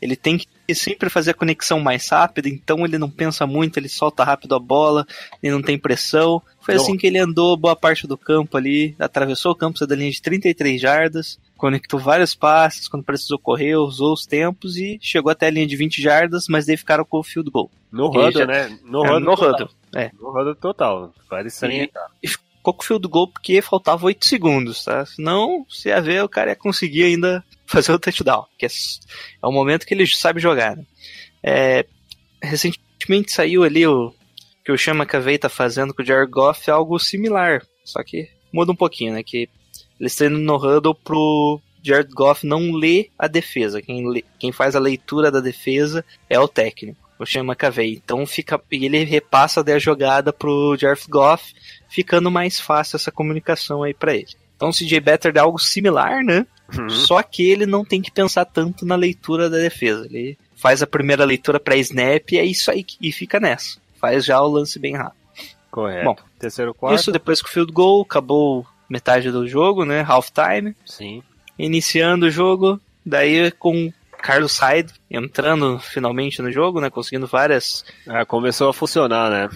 Ele tem que sempre fazer a conexão mais rápida, então ele não pensa muito, ele solta rápido a bola, ele não tem pressão. Foi assim que ele andou boa parte do campo ali, atravessou o campo saiu da linha de 33 jardas, conectou vários passes, quando precisou correr, usou os tempos e chegou até a linha de 20 jardas, mas daí ficaram com o field goal. No E huddle, né? No É, huddle. no huddle. É. No huddle total. Parece salientar. ficou com o field goal porque faltava 8 segundos, tá? Senão, se ia ver, o cara ia conseguir ainda fazer o touchdown, que é, é o momento que ele sabe jogar, né? É, recentemente saiu ali o que o Chama Cavei tá fazendo com o Jared Goff, algo similar, só que muda um pouquinho, né? Que eles treinam no huddle pro Jared Goff não ler a defesa. Quem, lê- quem faz a leitura da defesa é o técnico, o Chama Cavei. Então fica, e ele repassa a jogada pro Jared Goff, ficando mais fácil essa comunicação aí pra ele. Então o CJ Better é algo similar, né? Uhum. Só que ele não tem que pensar tanto na leitura da defesa. Ele faz a primeira leitura para snap e é isso aí e fica nessa. Faz já o lance bem rápido. Correto. Bom, Terceiro quarto. Isso depois que o field goal acabou metade do jogo, né? Half time. Sim. iniciando o jogo, daí com Carlos Hyde entrando finalmente no jogo, né? Conseguindo várias. Ah, começou a funcionar, né?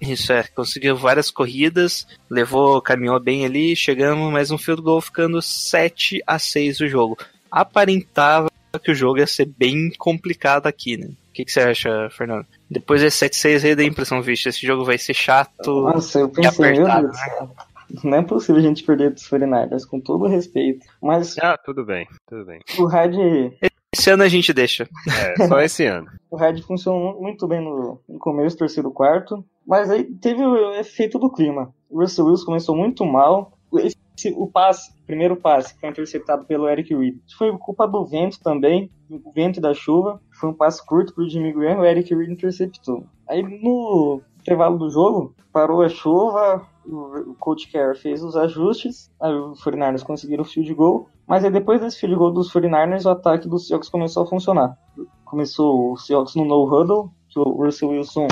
Isso é, conseguiu várias corridas, levou, caminhou bem ali, chegamos mais um field goal, ficando 7 a 6 o jogo. Aparentava que o jogo ia ser bem complicado aqui, né? O que, que você acha, Fernando? Depois desse 7-6 aí da impressão, vixe, esse jogo vai ser chato Nossa, eu pensei, meu apertado. Céu. Não é possível a gente perder dos 49ers, com todo respeito. Mas Ah, tudo bem, tudo bem. o Hyde, Esse ano a gente deixa. É, só esse ano. o Hyde funcionou muito bem no, no começo, terceiro quarto. Mas aí teve o efeito do clima. O Russell Wilson começou muito mal. Esse, o passe, o primeiro passe, que foi interceptado pelo Eric Reed. Foi culpa do vento também, do vento e da chuva. Foi um passe curto pro Jimmy Graham, o Eric Reed interceptou. Aí no intervalo do jogo, parou a chuva, o o coach Kerr fez os ajustes, aí os 49ers conseguiram o field goal, mas aí depois desse field goal dos 49ers, o ataque dos Seahawks começou a funcionar. Começou o Seahawks no no-huddle, que o Russell Wilson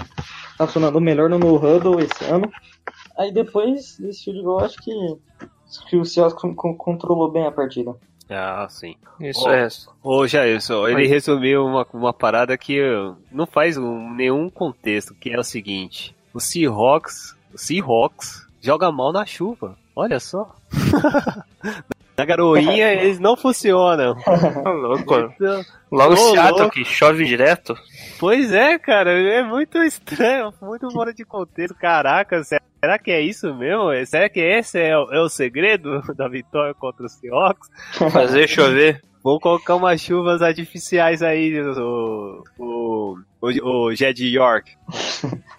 tá funcionando melhor no no-huddle esse ano. Aí depois desse field goal, acho que, que o Seahawks con- con- controlou bem a partida. Ah, sim. Isso Ó, é. Ô, Jailson, ele Oi. resumiu uma, uma parada que uh, não faz um- nenhum contexto, que é o seguinte. O Seahawks, o Seahawks joga mal na chuva. Olha só. na garoinha eles não funcionam. Tá louco. Então, Logo Ô, Seattle, louco. que chove direto. Pois é, cara, é muito estranho, muito fora de contexto. Caraca, será que é isso mesmo? Será que esse é, o- é o segredo da vitória contra os Seahawks? Fazer chover. Vamos colocar umas chuvas artificiais aí, o, o, o, o Jed York.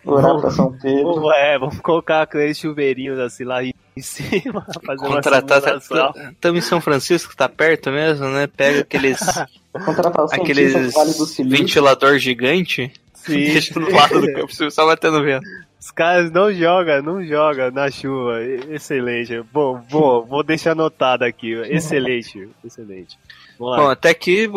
Orar pra São Pedro. Vamos, é, vamos colocar aqueles chuveirinhos assim lá em cima, fazer uma Contratar. simulação. Estamos em São Francisco, tá perto mesmo, né? Pega aqueles, Contratar os aqueles Vale ventilador gigante. Sim. Deixa do lado do campo, só batendo vento. Os caras não jogam, não jogam na chuva. Excelente. Bom, vou, vou deixar anotado aqui. Excelente, excelente. Vamos Bom, lá. até que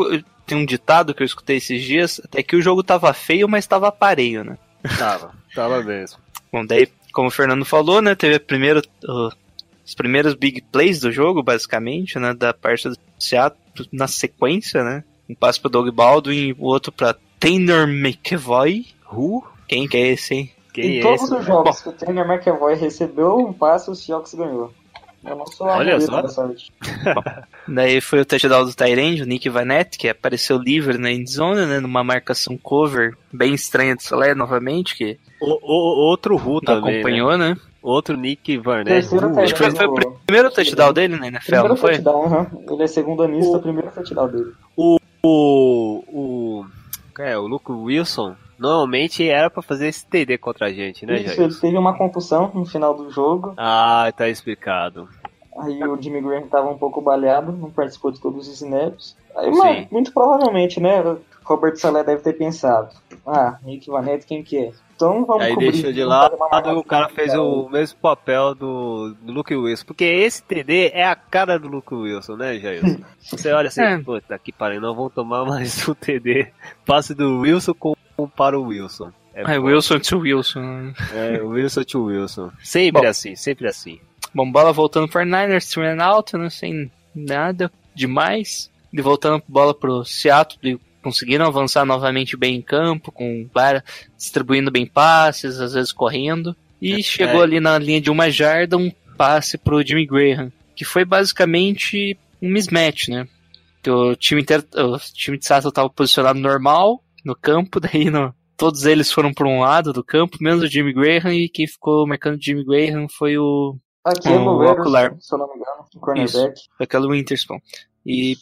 tem um ditado que eu escutei esses dias, até que o jogo tava feio, mas tava pareio, né? Tava, tava mesmo. Bom, daí, como o Fernando falou, né, teve a primeira, uh, os primeiros big plays do jogo, basicamente, né, da parte do Seattle na sequência, né? Um passe pro Doug Baldwin, o outro pra Tanner McEvoy. Who? Quem que é esse, hein? Quem em é todos esse? os jogos que o Tanner McEvoy recebeu um passe, o Seahawks ganhou. Eu não sou a Olha só. da sorte. Daí foi o touchdown do Tyrande, o Nick Vanette, que apareceu livre na endzone, né, numa marcação cover bem estranha de Solé, novamente, que O, o- outro não também. né? acompanhou, né? Outro Nick Varnett. Acho que foi, foi o primeiro touchdown dele na NFL, Primeiro não foi? touchdown, aham. Ele é segundo anista, primeiro touchdown dele. O, o. É, o Luke Wilson normalmente era pra fazer esse TD contra a gente, né, Isso, Jair? ele teve uma concussão no final do jogo. Ah, tá explicado. Aí o Jimmy Graham tava um pouco baleado, não participou de todos os snaps. Aí, mas, muito provavelmente, né? Robert Saleh deve ter pensado. Ah, Nick Vanette, quem que é? Então vamos Aí cobrir, deixou de lado e o cara fez cara. o mesmo papel do, do Luke Wilson. Porque esse TD é a cara do Luke Wilson, né, Jair? Você olha assim, É. puta que pariu, não vão tomar mais um TD. Passe do Wilson com, com para o Wilson. É, É. Wilson to Wilson. né? É, Wilson to Wilson. Sempre Bom. assim, sempre assim. Bom, bola voltando para Niners, and out, né, sem nada demais. E voltando a bola pro Seattle, conseguiram avançar novamente bem em campo, com várias, distribuindo bem passes, às vezes correndo. E chegou é. ali na linha de uma jarda um passe pro Jimmy Graham, que foi basicamente um mismatch, né? Que o time inteiro, o time de Seattle estava posicionado normal no campo, daí no, todos eles foram para um lado do campo, menos o Jimmy Graham, e quem ficou marcando o Jimmy Graham foi o Aqui Um é o ocular. se eu não me engano, o cornerback. aquela Winterspawn. E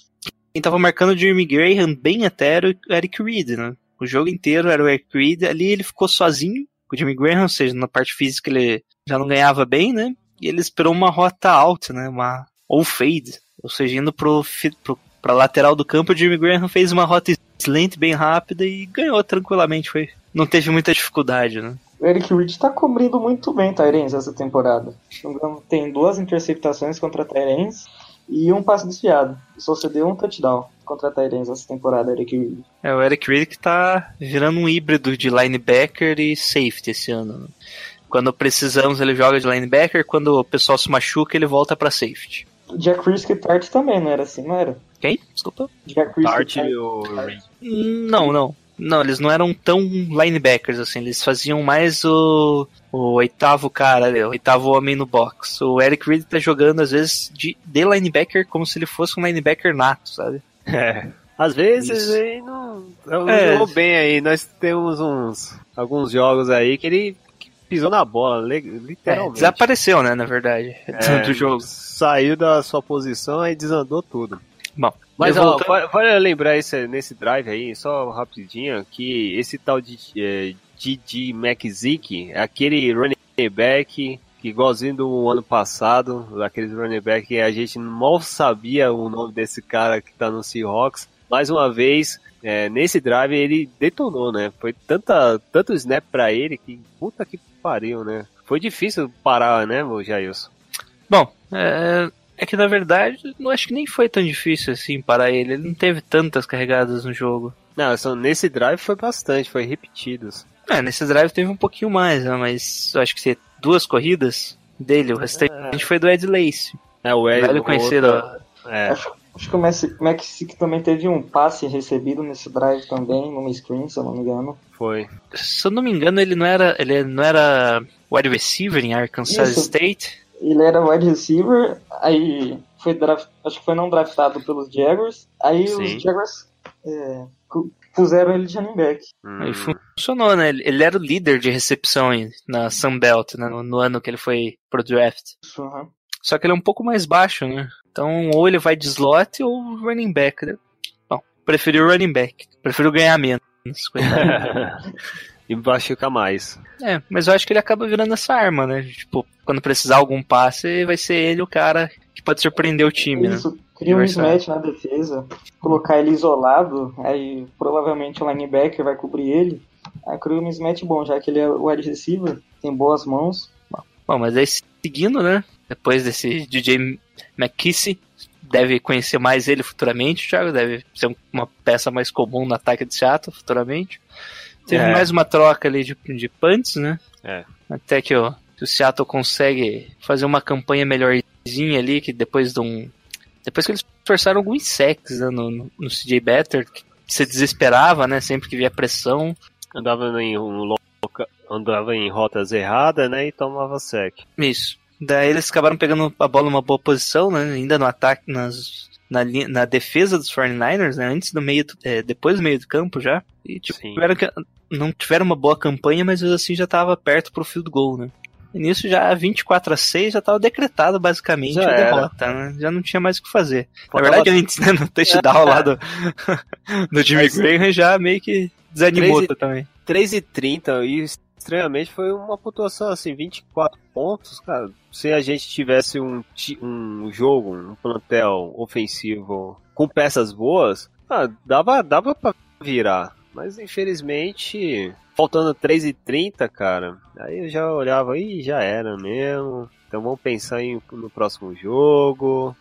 quem tava marcando o Jimmy Graham bem até era o Eric Reed, né? O jogo inteiro era o Eric Reed. Ali ele ficou sozinho com o Jimmy Graham, ou seja, na parte física ele já não ganhava bem, né? E ele esperou uma rota alta, né? Uma ou fade, ou seja, indo pro, pro pra lateral do campo, o Jimmy Graham fez uma rota slant bem rápida e ganhou tranquilamente, foi. Não teve muita dificuldade, né? O Eric Reed tá cobrindo muito bem Tyrens essa temporada. Tem duas interceptações contra Tyrens e um passe desviado. Só cedeu um touchdown contra Tyrens essa temporada, Eric Reed. É o Eric Reed que tá virando um híbrido de linebacker e safety esse ano. né? Quando precisamos ele joga de linebacker, quando o pessoal se machuca ele volta pra safety. Jack Risk e Tart também, não era assim, não era? Quem? Desculpa. Jack Risk Tart e o. Não, não. Não, eles não eram tão linebackers assim. Eles faziam mais o, o oitavo cara, ali, o oitavo homem no box. O Eric Reed tá jogando, às vezes, de, de linebacker como se ele fosse um linebacker nato, sabe? É. Às vezes Isso. ele não. Não É. jogou bem aí. Nós temos uns. alguns jogos aí que ele pisou na bola, le- É, literalmente. desapareceu, né, na verdade, É, do jogo. Saiu da sua posição e desandou tudo. Bom, Mas ó, vale, vale lembrar esse, nesse drive aí, só rapidinho, que esse tal de é, Didi McZick é aquele running back que igualzinho do ano passado, daqueles running back que a gente mal sabia o nome desse cara que tá no Seahawks. Mais uma vez, é, nesse drive ele detonou, né? Foi tanta, tanto snap pra ele que puta que pariu, né? Foi difícil parar, né, Jailson? Bom, é, é que na verdade, não acho que nem foi tão difícil assim para ele. Ele não teve tantas carregadas no jogo. Não, só nesse drive foi bastante, foi repetidos. É, nesse drive teve um pouquinho mais, né, mas eu acho que teve duas corridas dele, o restante foi do Ed Lace. É, o Ed, o conhecido, outro- É, Acho que o Mexic também teve um passe recebido nesse drive também, numa screen, se eu não me engano. foi. se eu não me engano, ele não era, ele não era wide receiver em Arkansas Isso. State. Ele era wide receiver, aí foi draft, acho que foi não draftado pelos Jaguars, aí Sim. os Jaguars é, puseram ele de running back. Aí Hum, funcionou, né? Ele, era o líder de recepções na Sunbelt, né, no, no ano que ele foi pro draft. Aham. Só que ele é um pouco mais baixo, né? Então, ou ele vai de slot ou running back. Né? Bom, preferi o running back. Prefiro ganhar menos. e machuca mais. é, mas eu acho que ele acaba virando essa arma, né? Tipo, quando precisar algum passe, vai ser ele o cara que pode surpreender o time, né? Isso, cria um mismatch na defesa, colocar ele isolado, aí provavelmente o linebacker vai cobrir ele. Aí cria um mismatch bom, já que ele é o wide receiver, tem boas mãos. Bom, mas aí seguindo, né? Depois desse DJ McKissick, deve conhecer mais ele futuramente, Thiago. Deve ser um- uma peça mais comum no ataque de Seattle futuramente. Teve É. mais uma troca ali de, de punts, né? É. Até que, ó, que o Seattle consegue fazer uma campanha melhorzinha ali, que depois de um. Depois que eles forçaram alguns sacks né, no, no, no CJ Better, que você desesperava, né? Sempre que via pressão. Andava em um andava em rotas erradas, né, e tomava sec. Isso. Daí eles acabaram pegando a bola numa boa posição, né? Ainda no ataque, nas, na, na defesa dos 49ers, né? Antes do meio, é, depois do meio do campo já. E tipo, tiveram que, não tiveram uma boa campanha, mas assim já tava perto pro field goal, né? E nisso já 24 a 6 já tava decretado basicamente Já a derrota, né? Já não tinha mais o que fazer. Faltava- Na verdade, antes, né? No touchdown lá do, do Jimmy Graham já meio que desanimou Três e- também. 3 e 30 e estranhamente foi uma pontuação assim, 24 pontos, cara. Se a gente tivesse um, um jogo, um plantel ofensivo com peças boas, ah, dava, dava pra virar. Mas infelizmente, faltando 3 e 30, cara, aí eu já olhava e já era mesmo. Então vamos pensar em, no próximo jogo.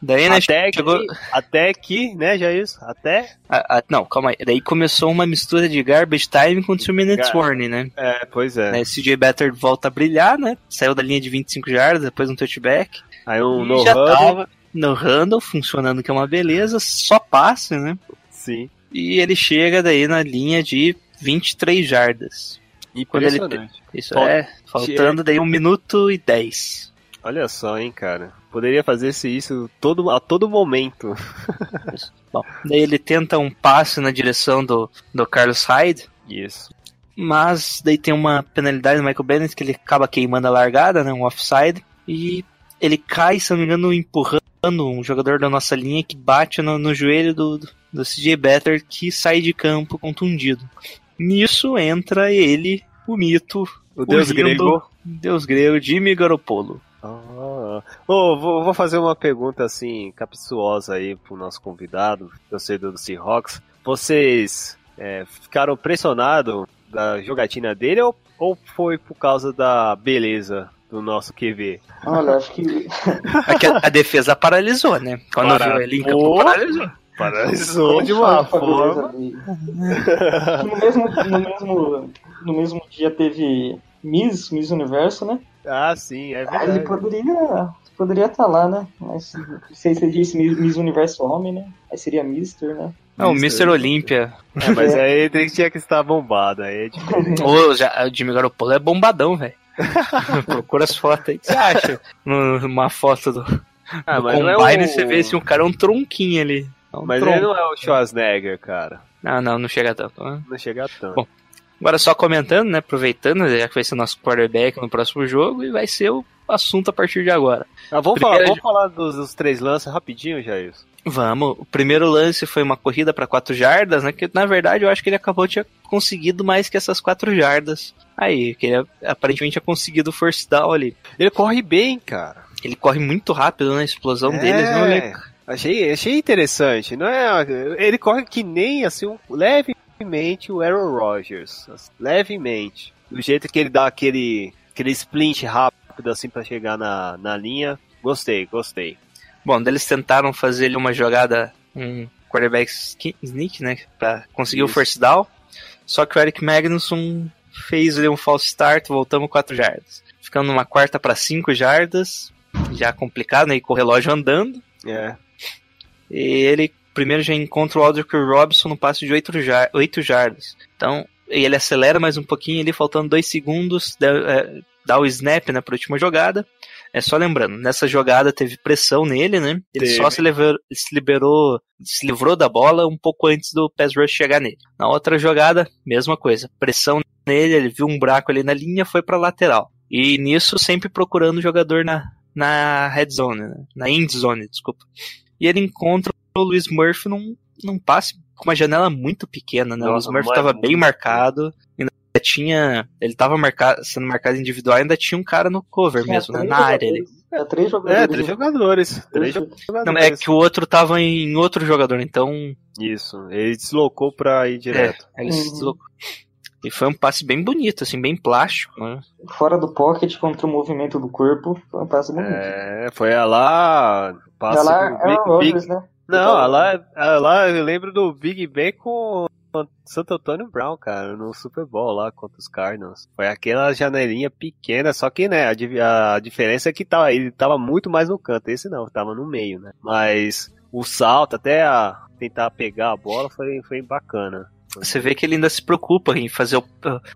Daí, né? Até que, chegou- até que, né, já isso? Até? Ah, ah, não, calma aí. Daí começou uma mistura de garbage time com 2 minutes Gar- warning, né? É, pois é. Aí CJ Better volta a brilhar, né? Saiu da linha de 25 jardas, depois um touchback. Aí um e no tava no handle, funcionando que é uma beleza, só passe, né? sim. E ele chega daí na linha de 23 jardas. Quando ele. Isso Fal- é, faltando daí um minuto e 10. Olha só, hein, cara. Poderia fazer isso todo, a todo momento. Bom, daí ele tenta um passe na direção do, do Carlos Hyde, Isso. Mas daí tem uma penalidade do Michael Bennett que ele acaba queimando a largada, né? Um offside. E ele cai, se não me engano, empurrando um jogador da nossa linha que bate no, no joelho do, do, do CJ Better que sai de campo contundido. Nisso entra ele, o mito, O deus grego. Deus grego, Jimmy Garoppolo. Ah. Ô, vou, vou fazer uma pergunta assim, capciosa aí pro nosso convidado, torcedor do Seahawks. Vocês é, ficaram pressionados da jogatina dele ou, ou foi por causa da beleza do nosso QV? Olha, acho que Aqui a, a defesa paralisou, né? Quando Paralisou. viu ele em campo, paralisou. Paralisou de uma forma. no, mesmo, no, mesmo, no mesmo dia teve Miss, Miss Universo, né? Ah, sim, é verdade. ele poderia poderia estar lá, né? Mas não sei se ele disse Miss Universo Homem, né? Aí seria Mister, né? Não, o Mr. Mr. Olímpia. É, mas aí tinha que estar bombado, aí é diferente. Ô, já, o Jimmy Garoppolo é bombadão, velho. Procura as fotos aí. O que você acha? Numa foto do, Ah, do mas não é Combine, o- você vê se um cara é um tronquinho ali. É um Mas tronco. ele não é o Schwarzenegger, cara. Não, não, não chega tanto. né? Não chega a tanto. Bom, Agora só comentando, né, aproveitando, já que vai ser nosso quarterback no próximo jogo e vai ser o assunto a partir de agora. Ah, vamos, falar, vamos falar dos, dos três lances rapidinho, Jair. Vamos, o primeiro lance foi uma corrida para quatro jardas, né, que na verdade eu acho que ele acabou de ter conseguido mais que essas quatro jardas. Aí, que ele aparentemente tinha conseguido o first down ali. Ele corre bem, cara. Ele corre muito rápido, né, a explosão É. deles, não é? Achei, achei interessante, não é? Ele corre que nem assim, um- levemente o Aaron Rodgers. assim, Levemente. Do jeito que ele dá aquele, aquele splint rápido assim pra chegar na, na linha. Gostei, gostei. Bom, eles tentaram fazer ali uma jogada, um quarterback sneak, né, pra conseguir o Isso. first down. Só que o Eric Magnusson fez ali um false start, voltamos 4 jardas. Ficando numa quarta para 5 jardas, já complicado, né, e com o relógio andando. É. E ele primeiro já encontra o Aldrich Robinson no passe de 8, jar 8 jardas. Então, ele acelera mais um pouquinho ali, faltando 2 segundos, dá, é, dá o snap né, para a última jogada. É só lembrando, nessa jogada teve pressão nele, né? Ele só se, lever- se liberou, se livrou da bola um pouco antes do pass rush chegar nele. Na outra jogada, mesma coisa, pressão nele, ele viu um buraco ali na linha, foi para lateral. E nisso sempre procurando o jogador na, na red zone, né? na end zone, desculpa. E ele encontra o Luiz Murphy num, num passe com uma janela muito pequena, né? o Luiz Nossa, Murphy estava muito bem marcado, ainda tinha, ele estava marcado, sendo marcado individual, ainda tinha um cara no cover Tinha mesmo, né? na área. É, três jogadores. É, três jogadores. Três jogadores. Não, é que o outro tava em outro jogador, então Isso, ele deslocou pra ir direto. é, ele se Uhum. deslocou. E foi um passe bem bonito, assim, bem plástico, né? Fora do pocket contra o movimento do corpo. Foi um passe bonito. É, foi a lá. Passe Já lá, Aaron Rodgers, né? Não, a lá, lá eu lembro do Big Ben com o Santo Antônio Brown, cara, no Super Bowl lá contra os Cardinals. Foi aquela janelinha pequena, só que, né, a, a diferença é que tava, ele tava muito mais no canto. Esse não, tava no meio, né? Mas o salto até a tentar pegar a bola foi, foi bacana. Você vê que ele ainda se preocupa em fazer o-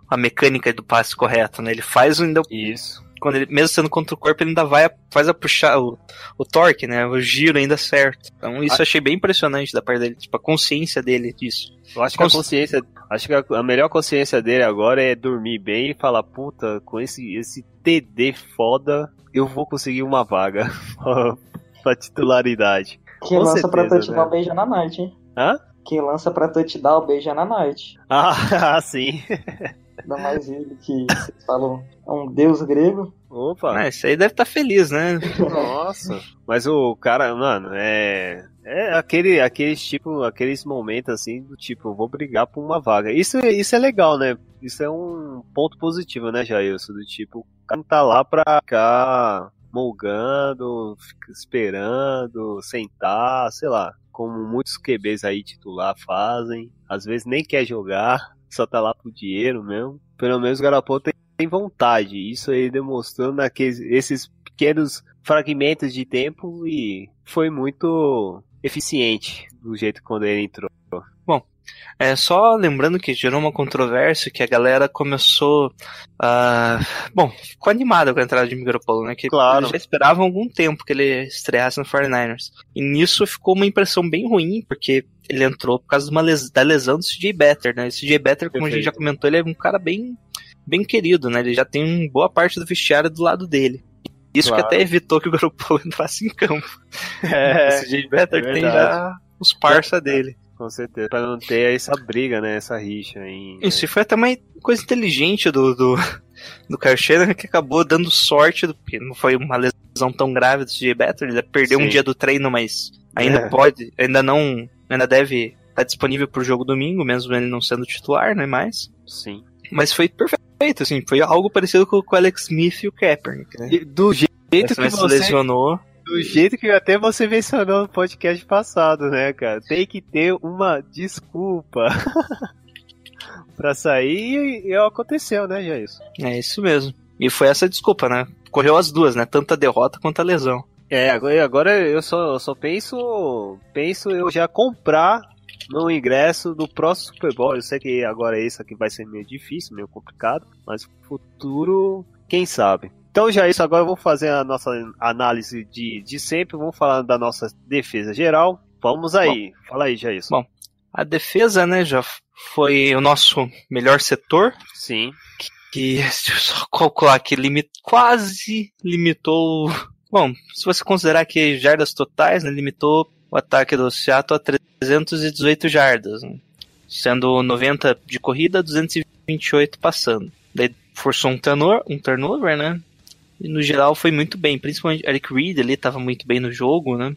a mecânica do passe correto, né? Ele faz ainda Isso. Quando ele, mesmo sendo contra o corpo, ele ainda vai, a- faz a puxar o, o torque, né? O giro ainda certo. Então isso eu achei bem impressionante da parte dele, tipo, a consciência dele disso. Eu acho que a Cons- consciência, acho que a, a melhor consciência dele agora é dormir bem e falar, puta, com esse, esse TD foda, eu vou conseguir uma vaga pra titularidade. Quem Com lança pra certeza, touchdown né? beija na night, hein? Hã? Quem lança pra touchdown beija na night. Ah, sim. Ainda mais ele que vocês falam é um deus grego. Opa. Ah, isso aí deve estar feliz, né? Nossa. Mas o cara, mano, é. É aquele, aqueles tipo, aqueles momentos assim do tipo, eu vou brigar por uma vaga. Isso, isso é legal, né? Isso é um ponto positivo, né, Jailson? Do tipo, o cara não tá lá pra ficar molgando, fica esperando, sentar, sei lá. Como muitos QBs aí titular fazem. Às vezes nem quer jogar, só tá lá pro dinheiro mesmo. Pelo menos o Garapô tem tem vontade. Isso aí demonstrou naqueles esses pequenos fragmentos de tempo e foi muito eficiente do jeito quando ele entrou. É só lembrando que gerou uma controvérsia que a galera começou a. bom, ficou animada com a entrada de Migropolo, né? Que Claro. eles já esperavam algum tempo que ele estreasse no 49ers. E nisso ficou uma impressão bem ruim, porque ele entrou por causa de uma les- da lesão do CJ Better, né? Esse CJ Better, como a gente Perfeito. já comentou, ele é um cara bem, bem querido, né? Ele já tem uma boa parte do vestiário do lado dele. Isso Claro. que até evitou que o Garoppolo entrasse em campo. É, o CJ Better tem verdade. já os parça dele. Com certeza. Pra não ter essa briga, né? Essa rixa aí. né? Isso, e foi até uma coisa inteligente do, do, do Kyle Shanahan que acabou dando sorte, do, porque não foi uma lesão tão grave do CJ Better, ele perdeu um Sim. dia do treino, mas ainda É. pode, ainda não, ainda deve estar disponível pro jogo domingo, mesmo ele não sendo titular, né, mais. Sim. Mas foi perfeito, assim, foi algo parecido com, com o Alex Smith e o Kaepernick, né? E do jeito que você lesionou. Do jeito que até você mencionou no podcast passado, né, cara? Tem que ter uma desculpa. pra sair e, e aconteceu, né, já isso. É isso mesmo. E foi essa desculpa, né? Correu as duas, né? Tanto a derrota quanto a lesão. É, agora, agora eu só, eu só penso. Penso eu já comprar no ingresso do próximo Super Bowl. Eu sei que agora isso aqui vai ser meio difícil, meio complicado, mas futuro, quem sabe. Então já isso, agora vamos fazer a nossa análise de, de sempre, vamos falar da nossa defesa geral. Vamos aí, fala aí, já isso. Bom, a defesa, né, já foi o nosso melhor setor, Sim. que deixa eu só calcular que limit, quase limitou. Bom, se você considerar que jardas totais, né, limitou o ataque do Seattle a 318 jardas, né, sendo 90 de corrida, 228 passando. Daí forçou um turnover, um turnover, né? E no geral foi muito bem, principalmente Eric Reed ali estava muito bem no jogo, né?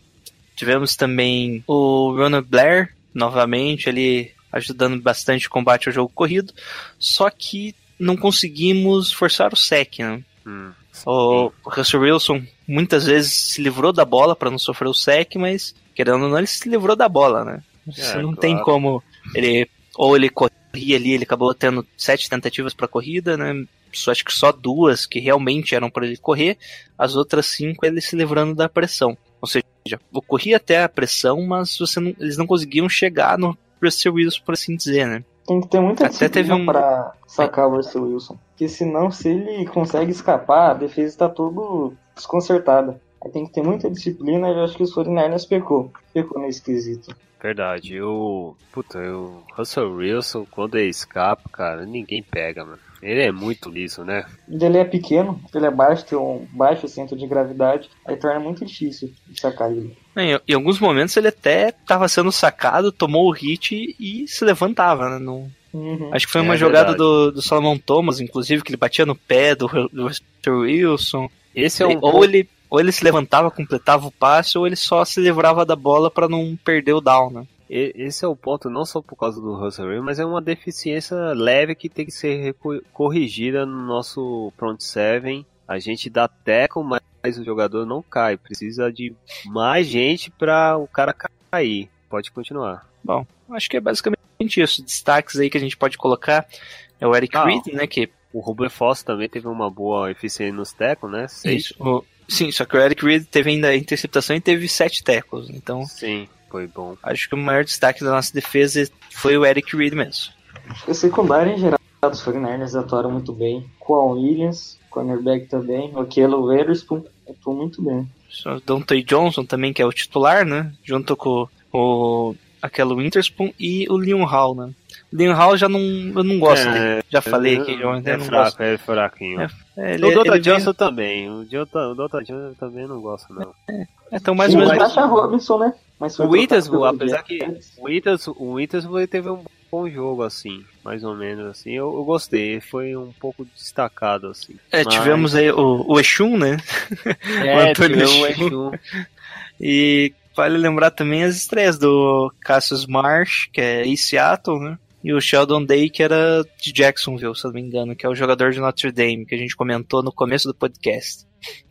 Tivemos também o Ronald Blair novamente ali ajudando bastante o combate ao jogo corrido, só que não conseguimos forçar o sec, né? Hum. O Russell Wilson muitas vezes se livrou da bola para não sofrer o sec, mas querendo ou não ele se livrou da bola, né? Você É, não claro. tem como ele ou ele corria ali, ele acabou tendo sete tentativas para corrida, né? Só acho que só duas que realmente eram para ele correr, as outras cinco ele se livrando da pressão. Ou seja, ocorria até a pressão, mas você não- eles não conseguiam chegar no Russell Wilson, por assim dizer, né? Tem que ter muita Até teve um- pra sacar o Russell Wilson. Porque senão, se ele consegue escapar, a defesa tá tudo desconcertada. Aí tem que ter muita disciplina e eu acho que os 49ers pecou. Pecou nesse quesito. Verdade, eu. Puta, eu. Russell Wilson, quando ele escapa, cara, ninguém pega, mano. Ele é muito liso, né? Ele é pequeno, ele é baixo, tem um baixo centro de gravidade, aí torna muito difícil de sacar ele. Em, em alguns momentos ele até estava sendo sacado, tomou o hit e se levantava, né? Não- Uhum. Acho que foi É uma jogada verdade. do, do Solomon Thomas, inclusive, que ele batia no pé do, do Russell Wilson. Esse é um. ou, ele, ou ele se levantava, completava o passe, ou ele só se livrava da bola para não perder o down, né? Esse é o ponto, não só por causa do Russell Wilson, mas é uma deficiência leve que tem que ser corrigida no nosso front seven. A gente dá teco, mas o jogador não cai. Precisa de mais gente para o cara cair. Pode continuar. Bom, acho que é basicamente isso. Destaques aí que a gente pode colocar é o Eric Ah, Reed, né? Que O Ruben Foster também teve uma boa eficiência nos tecos, né? Seis. Isso. O- sim, só que o Eric Reed teve ainda a interceptação e teve sete tackles. Então, Sim, foi bom. acho que o maior destaque da nossa defesa foi o Eric Reed mesmo. A secundária em geral dos 49ers atuaram muito bem. Quan Williams, cornerback também, o Kelo Witherspoon atuou muito bem. O Dante Johnson também, que é o titular, né? Junto com o aquele Winterspoon e o Leon Hall, né? O Leon Hall já não, eu não gosto dele. Já falei aqui, eu é não fraco, gosto. é fraquinho. É, É, ele, o Dota ele vem- Johnson também. O Dota, o Dota Johnson eu também não gosto, não. é, então mais ou o menos. Tasha Robinson, né? Mas O Withers, trocado pelo apesar que o Withers, o Withers ele teve um bom jogo, assim, mais ou menos, assim. Eu, eu gostei, foi um pouco destacado, assim. É, Mas- tivemos aí o, o Exum, né? É, Antônio tivemos o Exum. Exum. E vale lembrar também as estreias do Cassius Marsh, que é em Seattle, né? E o Sheldon Day, que era de Jacksonville, se eu não me engano, que é o jogador de Notre Dame, que a gente comentou no começo do podcast.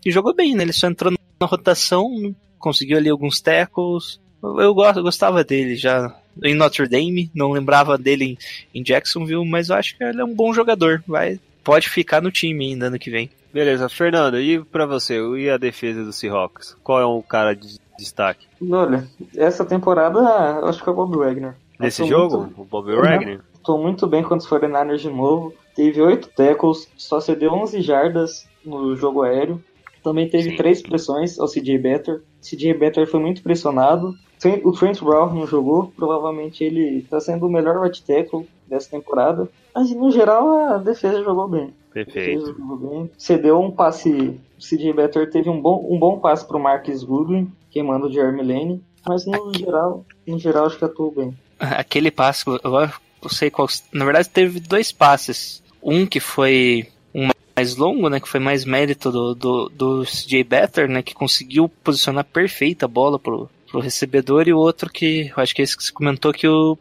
E jogou bem, né? Ele só entrou na rotação, conseguiu ali alguns tackles. Eu, gostava dele já em Notre Dame, não lembrava dele em, Jacksonville, mas eu acho que ele é um bom jogador. Vai, pode ficar no time ainda ano que vem. Beleza, Fernando, e pra você, e a defesa do Seahawks? Qual é o cara de destaque? Olha, essa temporada eu acho que é o Bob Wagner. Nesse Atuou jogo, muito- o Bob Uhum. Wagner? Atuou muito bem contra os 49ers de novo. Teve 8 tackles, só cedeu 11 jardas no jogo aéreo. Também teve Sim. três pressões ao CJ Better. CJ Better foi muito pressionado. O Trent Brown não jogou, provavelmente ele está sendo o melhor right tackle dessa temporada. Mas no geral a defesa jogou bem. A defesa Perfeito. jogou bem. Cedeu um passe. O CJ Better teve um bom, um bom passe pro Marcus Goodwin, queimando o Jeremy Lane. Mas no geral, no geral acho que atuou bem. Aquele passe, agora eu sei qual. Na verdade, teve dois passes. Um que foi um mais longo, né? Que foi mais mérito do, do, do CJ Better, né? Que conseguiu posicionar perfeita a bola pro, pro recebedor. E o outro que, eu acho que é esse que você comentou, que o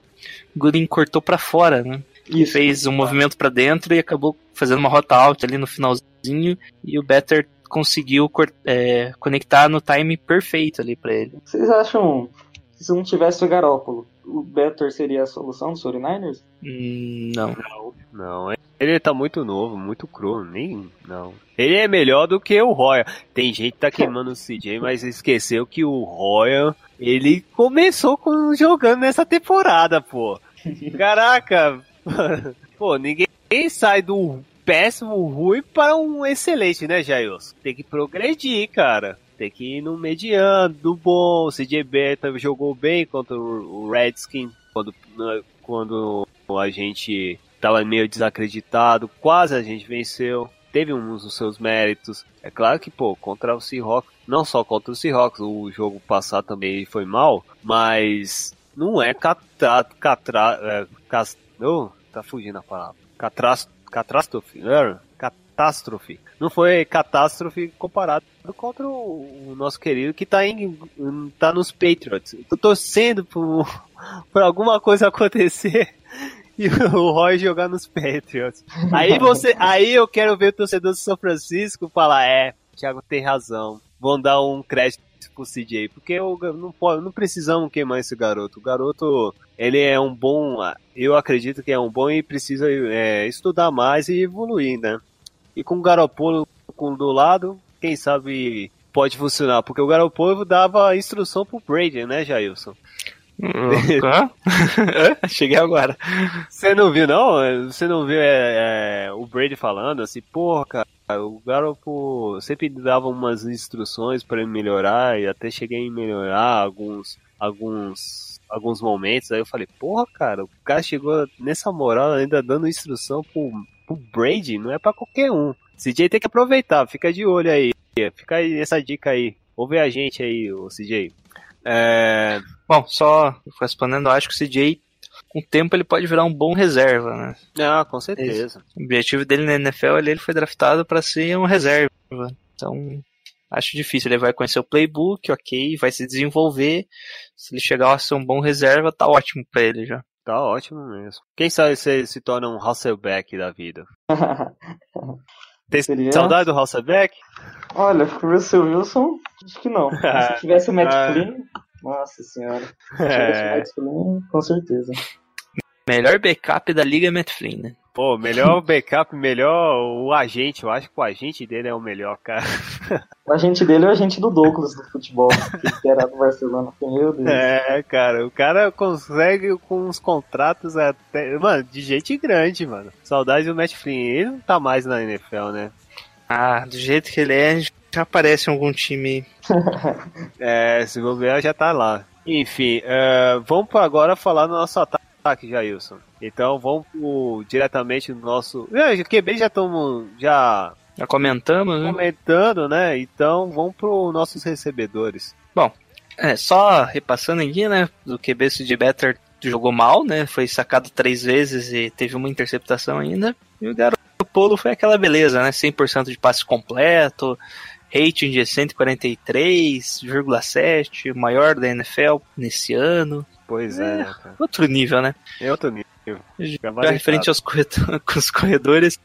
Gooding cortou pra fora, né? Isso. Fez um movimento pra dentro e acabou fazendo uma rota alta ali no finalzinho. E o Better conseguiu é, conectar no time perfeito ali pra ele. Vocês acham que se não tivesse o Garópolo, o Better seria a solução dos 49ers? Hum, não. Não, não. Ele tá muito novo, muito cru, nem. Não. Ele é melhor do que o Royal. Tem gente que tá queimando o CJ, mas esqueceu que o Royal, ele começou com, jogando nessa temporada, pô. Caraca! pô, ninguém sai do péssimo, ruim para um excelente, né, Jailson? Tem que progredir, cara. Tem que ir no mediano, do bom. O CJ jogou bem contra o Redskin quando, quando a gente tava meio desacreditado. Quase a gente venceu. Teve uns dos seus méritos. É claro que, pô, contra o Seahawks, não só contra o Seahawks, o jogo passado também foi mal, mas não é catra... catra é, oh, tá fugindo a palavra. Catras, catástrofe, né? catástrofe. Não foi catástrofe comparado contra o, nosso querido que tá, em, tá nos Patriots. tô torcendo por, por alguma coisa acontecer e o Roy jogar nos Patriots. Aí você, aí eu quero ver o torcedor do São Francisco falar, é, Thiago tem razão. Vão dar um crédito pro CJ, porque eu não pode, não precisamos queimar esse garoto. O garoto, ele é um bom, eu acredito que é um bom e precisa é, estudar mais e evoluir, né? E com o Garopolo do lado, quem sabe pode funcionar, porque o Garopolo dava instrução pro Brady, né, Jailson? Cheguei agora. Você não viu, não? Você não viu é, é, o Brady falando assim, porra, cara, o Garoppolo sempre dava umas instruções para ele melhorar e até cheguei a melhorar alguns, alguns, alguns momentos. Aí eu falei, porra, cara, o cara chegou nessa moral ainda dando instrução pro, pro Brady, não é para qualquer um. CJ tem que aproveitar, fica de olho aí. Fica aí essa dica aí. Ouve a gente aí, o CJ. É... Bom, só respondendo, acho que o CJ, com o tempo, ele pode virar um bom reserva, né? Ah, com certeza. O objetivo dele na NFL, ele, ele foi draftado para ser um reserva. Então, acho difícil. Ele vai conhecer o playbook, ok, vai se desenvolver. Se ele chegar a ser um bom reserva, tá ótimo para ele já. Tá ótimo mesmo. Quem sabe se se torna um Hasselbeck da vida. Tem saudade do Hasselbeck? Olha, Russell Wilson, acho que não. Se tivesse o Matt ah. Flynn, nossa senhora. Se tivesse o Matt Flynn, com certeza. Melhor backup da liga é Matt Flynn, né? Pô, melhor backup, melhor o agente. Eu acho que o agente dele é o melhor, cara. O agente dele é o agente do Douglas do futebol, que era do Barcelona. Meu Deus. É, cara, o cara consegue com uns contratos até. Mano, de gente grande, mano. Saudade do Matt Flynn. Ele não tá mais na NFL, né? Ah, do jeito que ele é, já aparece em algum time. é, se bobear já tá lá. Enfim, uh, vamos agora falar do nosso ataque, Jailson. Então vamos pro, diretamente no nosso. É, QB já estamos. Já, já comentamos, né? Comentando, né? Então vamos pro nossos recebedores. Bom, é, só repassando aqui, né? Do QB de Better jogou mal, né? Foi sacado três vezes e teve uma interceptação ainda. E o garoto Polo foi aquela beleza, né? 100% de passe completo, rating de 143,7, maior da NFL nesse ano. Pois é, é né, outro nível, né? É outro nível. Já referente aos corredores,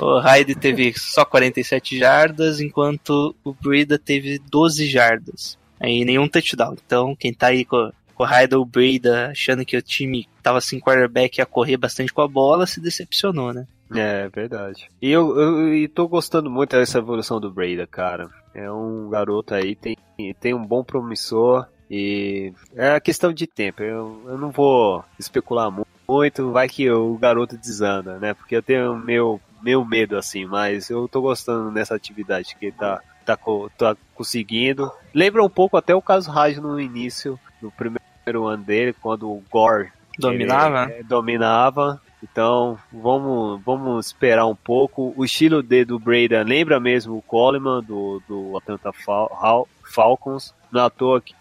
o Hyde teve só 47 jardas, enquanto o Breda teve 12 jardas. Aí nenhum touchdown. Então, quem tá aí com, com o Hyde ou o Breda achando que o time tava sem quarterback ia correr bastante com a bola, se decepcionou, né? É, verdade. E eu, eu e tô gostando muito dessa evolução do Breda, cara. É um garoto aí, tem, tem um bom promissor e é a questão de tempo. Eu, eu não vou especular muito, vai que o garoto desanda, né? Porque eu tenho meu, meu medo assim, mas eu tô gostando dessa atividade que ele tá, tá, tá conseguindo. Lembra um pouco até o caso Raj no início, no primeiro ano dele, quando o Gore dominava. Ele, é, dominava então, vamos, vamos esperar um pouco. O estilo de, do Breda lembra mesmo o Coleman do, do Atlanta Fal Falcons. Não é toa que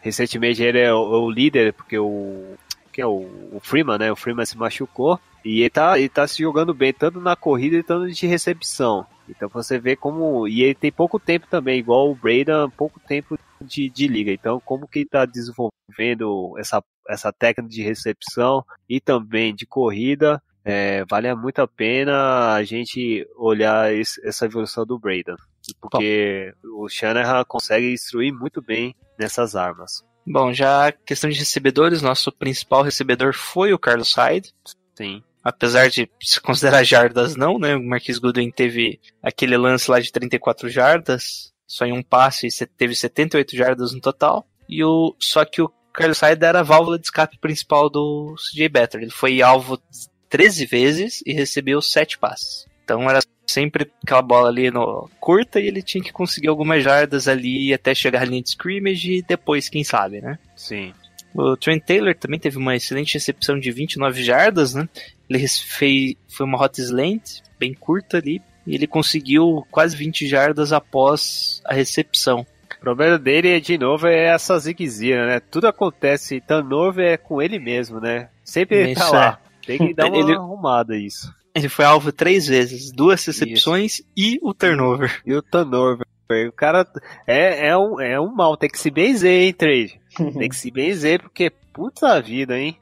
recentemente ele é o, o líder, porque o, que é o, o, Freeman, né? O Freeman se machucou. E ele tá, ele tá se jogando bem, tanto na corrida e tanto de recepção. Então você vê como. E ele tem pouco tempo também, igual o Breda, pouco tempo de, de liga. Então, como que ele tá desenvolvendo essa essa técnica de recepção e também de corrida, é, vale muito a pena a gente olhar esse, essa evolução do Braden. Porque Bom. o Shanahan consegue instruir muito bem nessas armas. Bom, já a questão de recebedores, nosso principal recebedor foi o Carlos Hyde. Sim. Apesar de se considerar jardas não, né? O Marquis Goodwin teve aquele lance lá de 34 jardas, só em um passe e teve 78 jardas no total. E o só que o Carlos Hyde era a válvula de escape principal do CJ Better. Ele foi alvo 13 vezes e recebeu 7 passes. Então era sempre aquela bola ali no curta e ele tinha que conseguir algumas jardas ali até chegar à linha de scrimmage e depois, quem sabe, né? Sim. O Trent Taylor também teve uma excelente recepção de 29 jardas, né? Ele fez, foi uma hot slant, bem curta ali, e ele conseguiu quase 20 jardas após a recepção. O problema dele, de novo, é essa ziguezinha, né? Tudo acontece, turnover é com ele mesmo, né? Sempre Isso tá lá. é. Tem que dar uma Ele- arrumada isso. Ele foi alvo três vezes, duas recepções e o turnover. E o turnover. O cara é, é, um, é um mal, tem que se benzer, hein, trade? Tem que se benzer, porque puta vida, hein?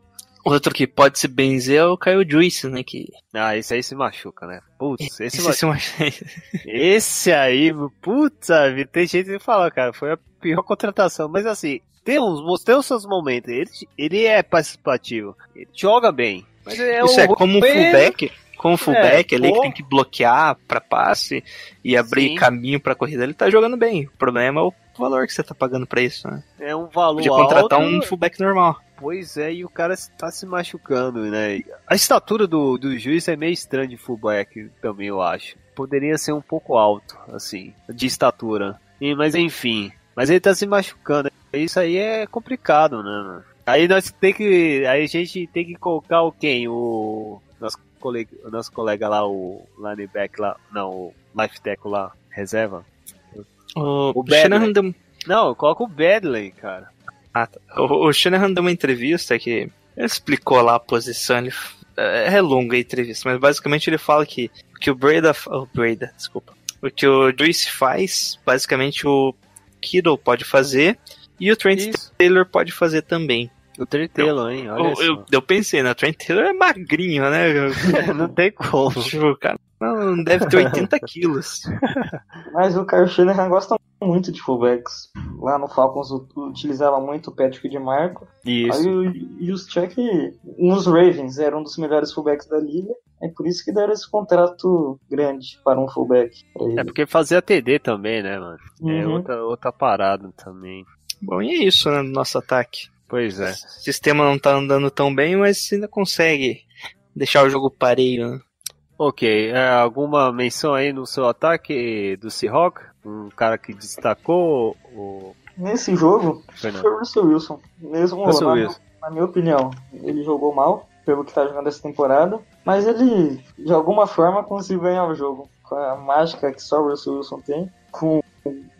Outro que pode se benzer é o Kyle Juice, né? Que Ah, esse aí se machuca, né? Putz, esse, esse, ma- se uma- esse aí, puta vida, tem jeito de falar, cara. Foi a pior contratação. Mas assim, tem uns, tem os seus momentos. Ele, ele é participativo. Ele joga bem. Mas é Isso o- é como um fullback. Como fullback É, ali que tem que bloquear pra passe e abrir Sim. caminho pra corrida, ele tá jogando bem. O problema é o valor que você tá pagando pra isso, né? É um valor Podia contratar alto. um fullback normal. Pois é, e o cara está se machucando, né? A estatura do, do juiz é meio estranha de fullback também, eu acho. Poderia ser um pouco alto, assim, de estatura. E, mas enfim, mas ele tá se machucando. Isso aí é complicado, né? Aí nós tem que. Aí a gente tem que colocar o quem? O nosso colega, o nosso colega lá, o linebacker lá. Não, o life tackle lá, reserva. O, O Badley. deu, Não, coloca o Badley, cara. ah, tá. o, o Shanahan deu uma entrevista que ele explicou lá a posição. Ele, é é longa a entrevista, mas basicamente ele fala que o que o Breda. O Breda, desculpa. O que o Juice faz, basicamente o Kittle pode fazer e o Trent Isso. Taylor pode fazer também. O Trentelo, hein? Olha Eu, eu, eu pensei, né? O Trent Taylor é magrinho, né? Não tem como. Tipo, o cara não deve ter 80 quilos. Mas o Kyle Shanahan gosta muito de fullbacks. Lá no Falcons utilizava muito o Patrick de Marco. Aí Isso. o Juszczyk nos Ravens era um dos melhores fullbacks da liga. É por isso que deram esse contrato grande para um fullback. pra ele. É porque fazia TD também, né, mano? É Uhum. outra, outra parada também. Bom, e é isso, né? No nosso ataque. Pois é. O sistema não tá andando tão bem, mas ainda consegue deixar o jogo pareio, né? Ok, é, alguma menção aí no seu ataque do Seahawk? Um cara que destacou o Nesse jogo, Fernando? foi o Russell Wilson. Mesmo Russell Wilson. na minha opinião, ele jogou mal, pelo que tá jogando essa temporada. Mas ele, de alguma forma, conseguiu ganhar o jogo. Com a mágica que só o Russell Wilson tem. Com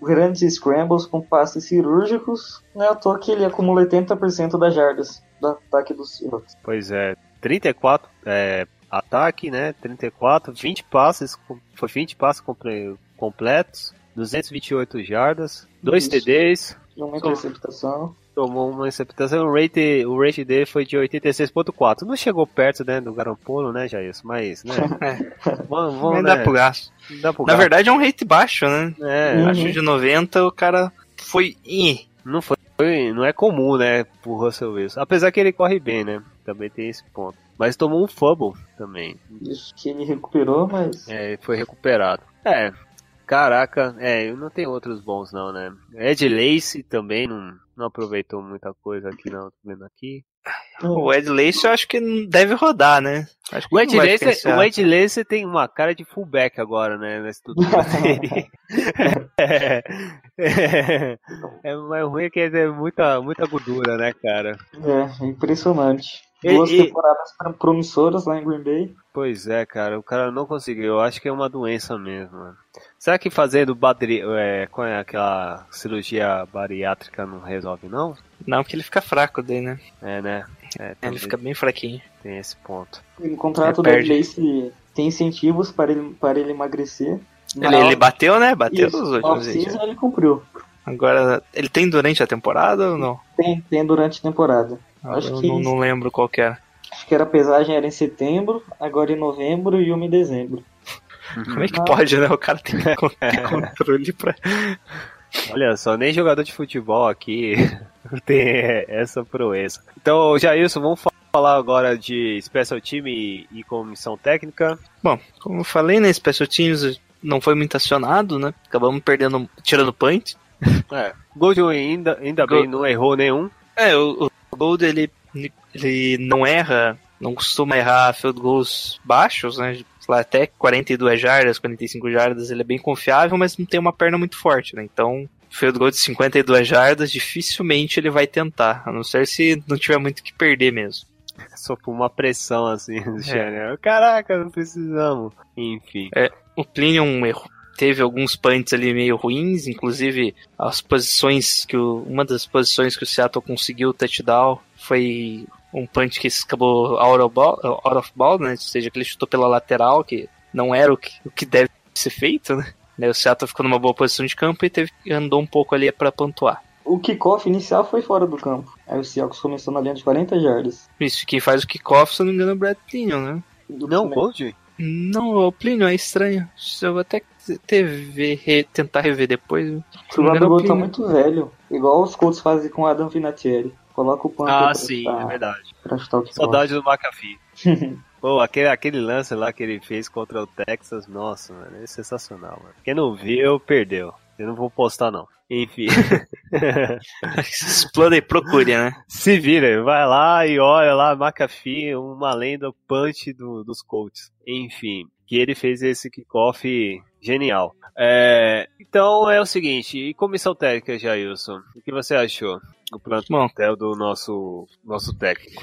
grandes scrambles, com passes cirúrgicos. Não é à toa que ele acumula 80% das jardas do ataque do Seahawks. Pois é, 34 é, ataque, né? 34, 20 passes, foi 20 passes comple- completos, 228 jardas, dois Isso. TDs, uma interceptação. Tomou uma interceptação, o rate, o rate dele foi de 86.4. Não chegou perto, né, do Garoppolo, né, Jair? Mas, né, vamos, vamos, Mas né, dá pro gasto. dá pro Na gasto. verdade é um rate baixo, né? É, Uhum. Acho de 90 o cara foi. Ih, não foi, não é comum, né, pro Russell Wilson. Apesar que ele corre bem, né, também tem esse ponto. Mas tomou um fumble também, Isso que ele recuperou, mas. é, foi recuperado. É, caraca, é, não tem outros bons não, né. Ed Lace também não, não aproveitou muita coisa aqui não, tô vendo aqui. o Ed Lace eu acho que não deve rodar, né? Acho que O Ed, Lace, pensar. o Ed Lace tem uma cara de fullback agora, né? Estrutura dele. é, é, é mais ruim que é muita, muita gordura, né, cara? É, impressionante. Duas e- temporadas promissoras lá em Green Bay. Pois é, cara, o cara não conseguiu. Eu acho que é uma doença mesmo. Mano. Será que fazendo badri, é, qual é aquela cirurgia bariátrica não resolve, não? Não, porque ele fica fraco daí, né? É, né? É, Ele fica bem fraquinho. tem esse ponto. O contrato É. Lace tem incentivos para ele, para ele emagrecer. Ele, ele bateu, né? Bateu Isso, nos últimos off-season ele cumpriu. Agora, ele tem durante a temporada ou não? Tem, tem durante a temporada. Acho eu que- não, não lembro qual que era. Acho que era a pesagem era em setembro, agora em novembro e uma em dezembro. Como é que pode, né? O cara tem controle pra. Olha só, nem jogador de futebol aqui tem essa proeza. Então, Jailson, vamos falar agora de Special Team e, e comissão técnica. Bom, como eu falei, né, Special Teams não foi muito acionado, né? Acabamos perdendo, tirando punch. É, Gold ainda, ainda bem não errou nenhum. É, o, o Gold ele, ele não erra, não costuma errar field goals baixos, né? Lá até 42 jardas, 45 jardas, ele é bem confiável, mas não tem uma perna muito forte, né? Então, field goal de 52 jardas, dificilmente ele vai tentar, a não ser se não tiver muito que perder mesmo. Só por uma pressão assim, é. Caraca, não precisamos. Enfim. É, o Plinion errou teve alguns punts ali meio ruins, inclusive as posições que o, uma das posições que o Seattle conseguiu o touchdown foi um punch que acabou out of ball, out of ball né? ou seja, que ele chutou pela lateral, que não era o que, o que deve ser feito, né? O Seattle ficou numa boa posição de campo e teve, andou um pouco ali para pontuar. O kickoff inicial foi fora do campo. Aí o Seahawks começou na linha de 40 jardas. Isso, quem faz o kickoff, se não me engano, é o Brad Plinion, né? não, Gold? Não, o Plínio é estranho. Eu vou até TV, re, tentar rever depois. O Gabigol tá muito velho. Igual os Colts fazem com o Adam Vinatieri. Coloca o Panther Ah, sim, chutar, é verdade. Saudade do McAfee. Pô, aquele, aquele lance lá que ele fez contra o Texas, nossa, mano, é sensacional, mano. Quem não viu, perdeu. Eu não vou postar, não. Enfim. Explode e procure, né? Se vira, vai lá e olha lá, McAfee, uma lenda punch do, dos Colts. Enfim, que ele fez esse kickoff genial. É, então é o seguinte, e comissão técnica, Jailson, o que você achou do plantel do nosso, nosso técnico?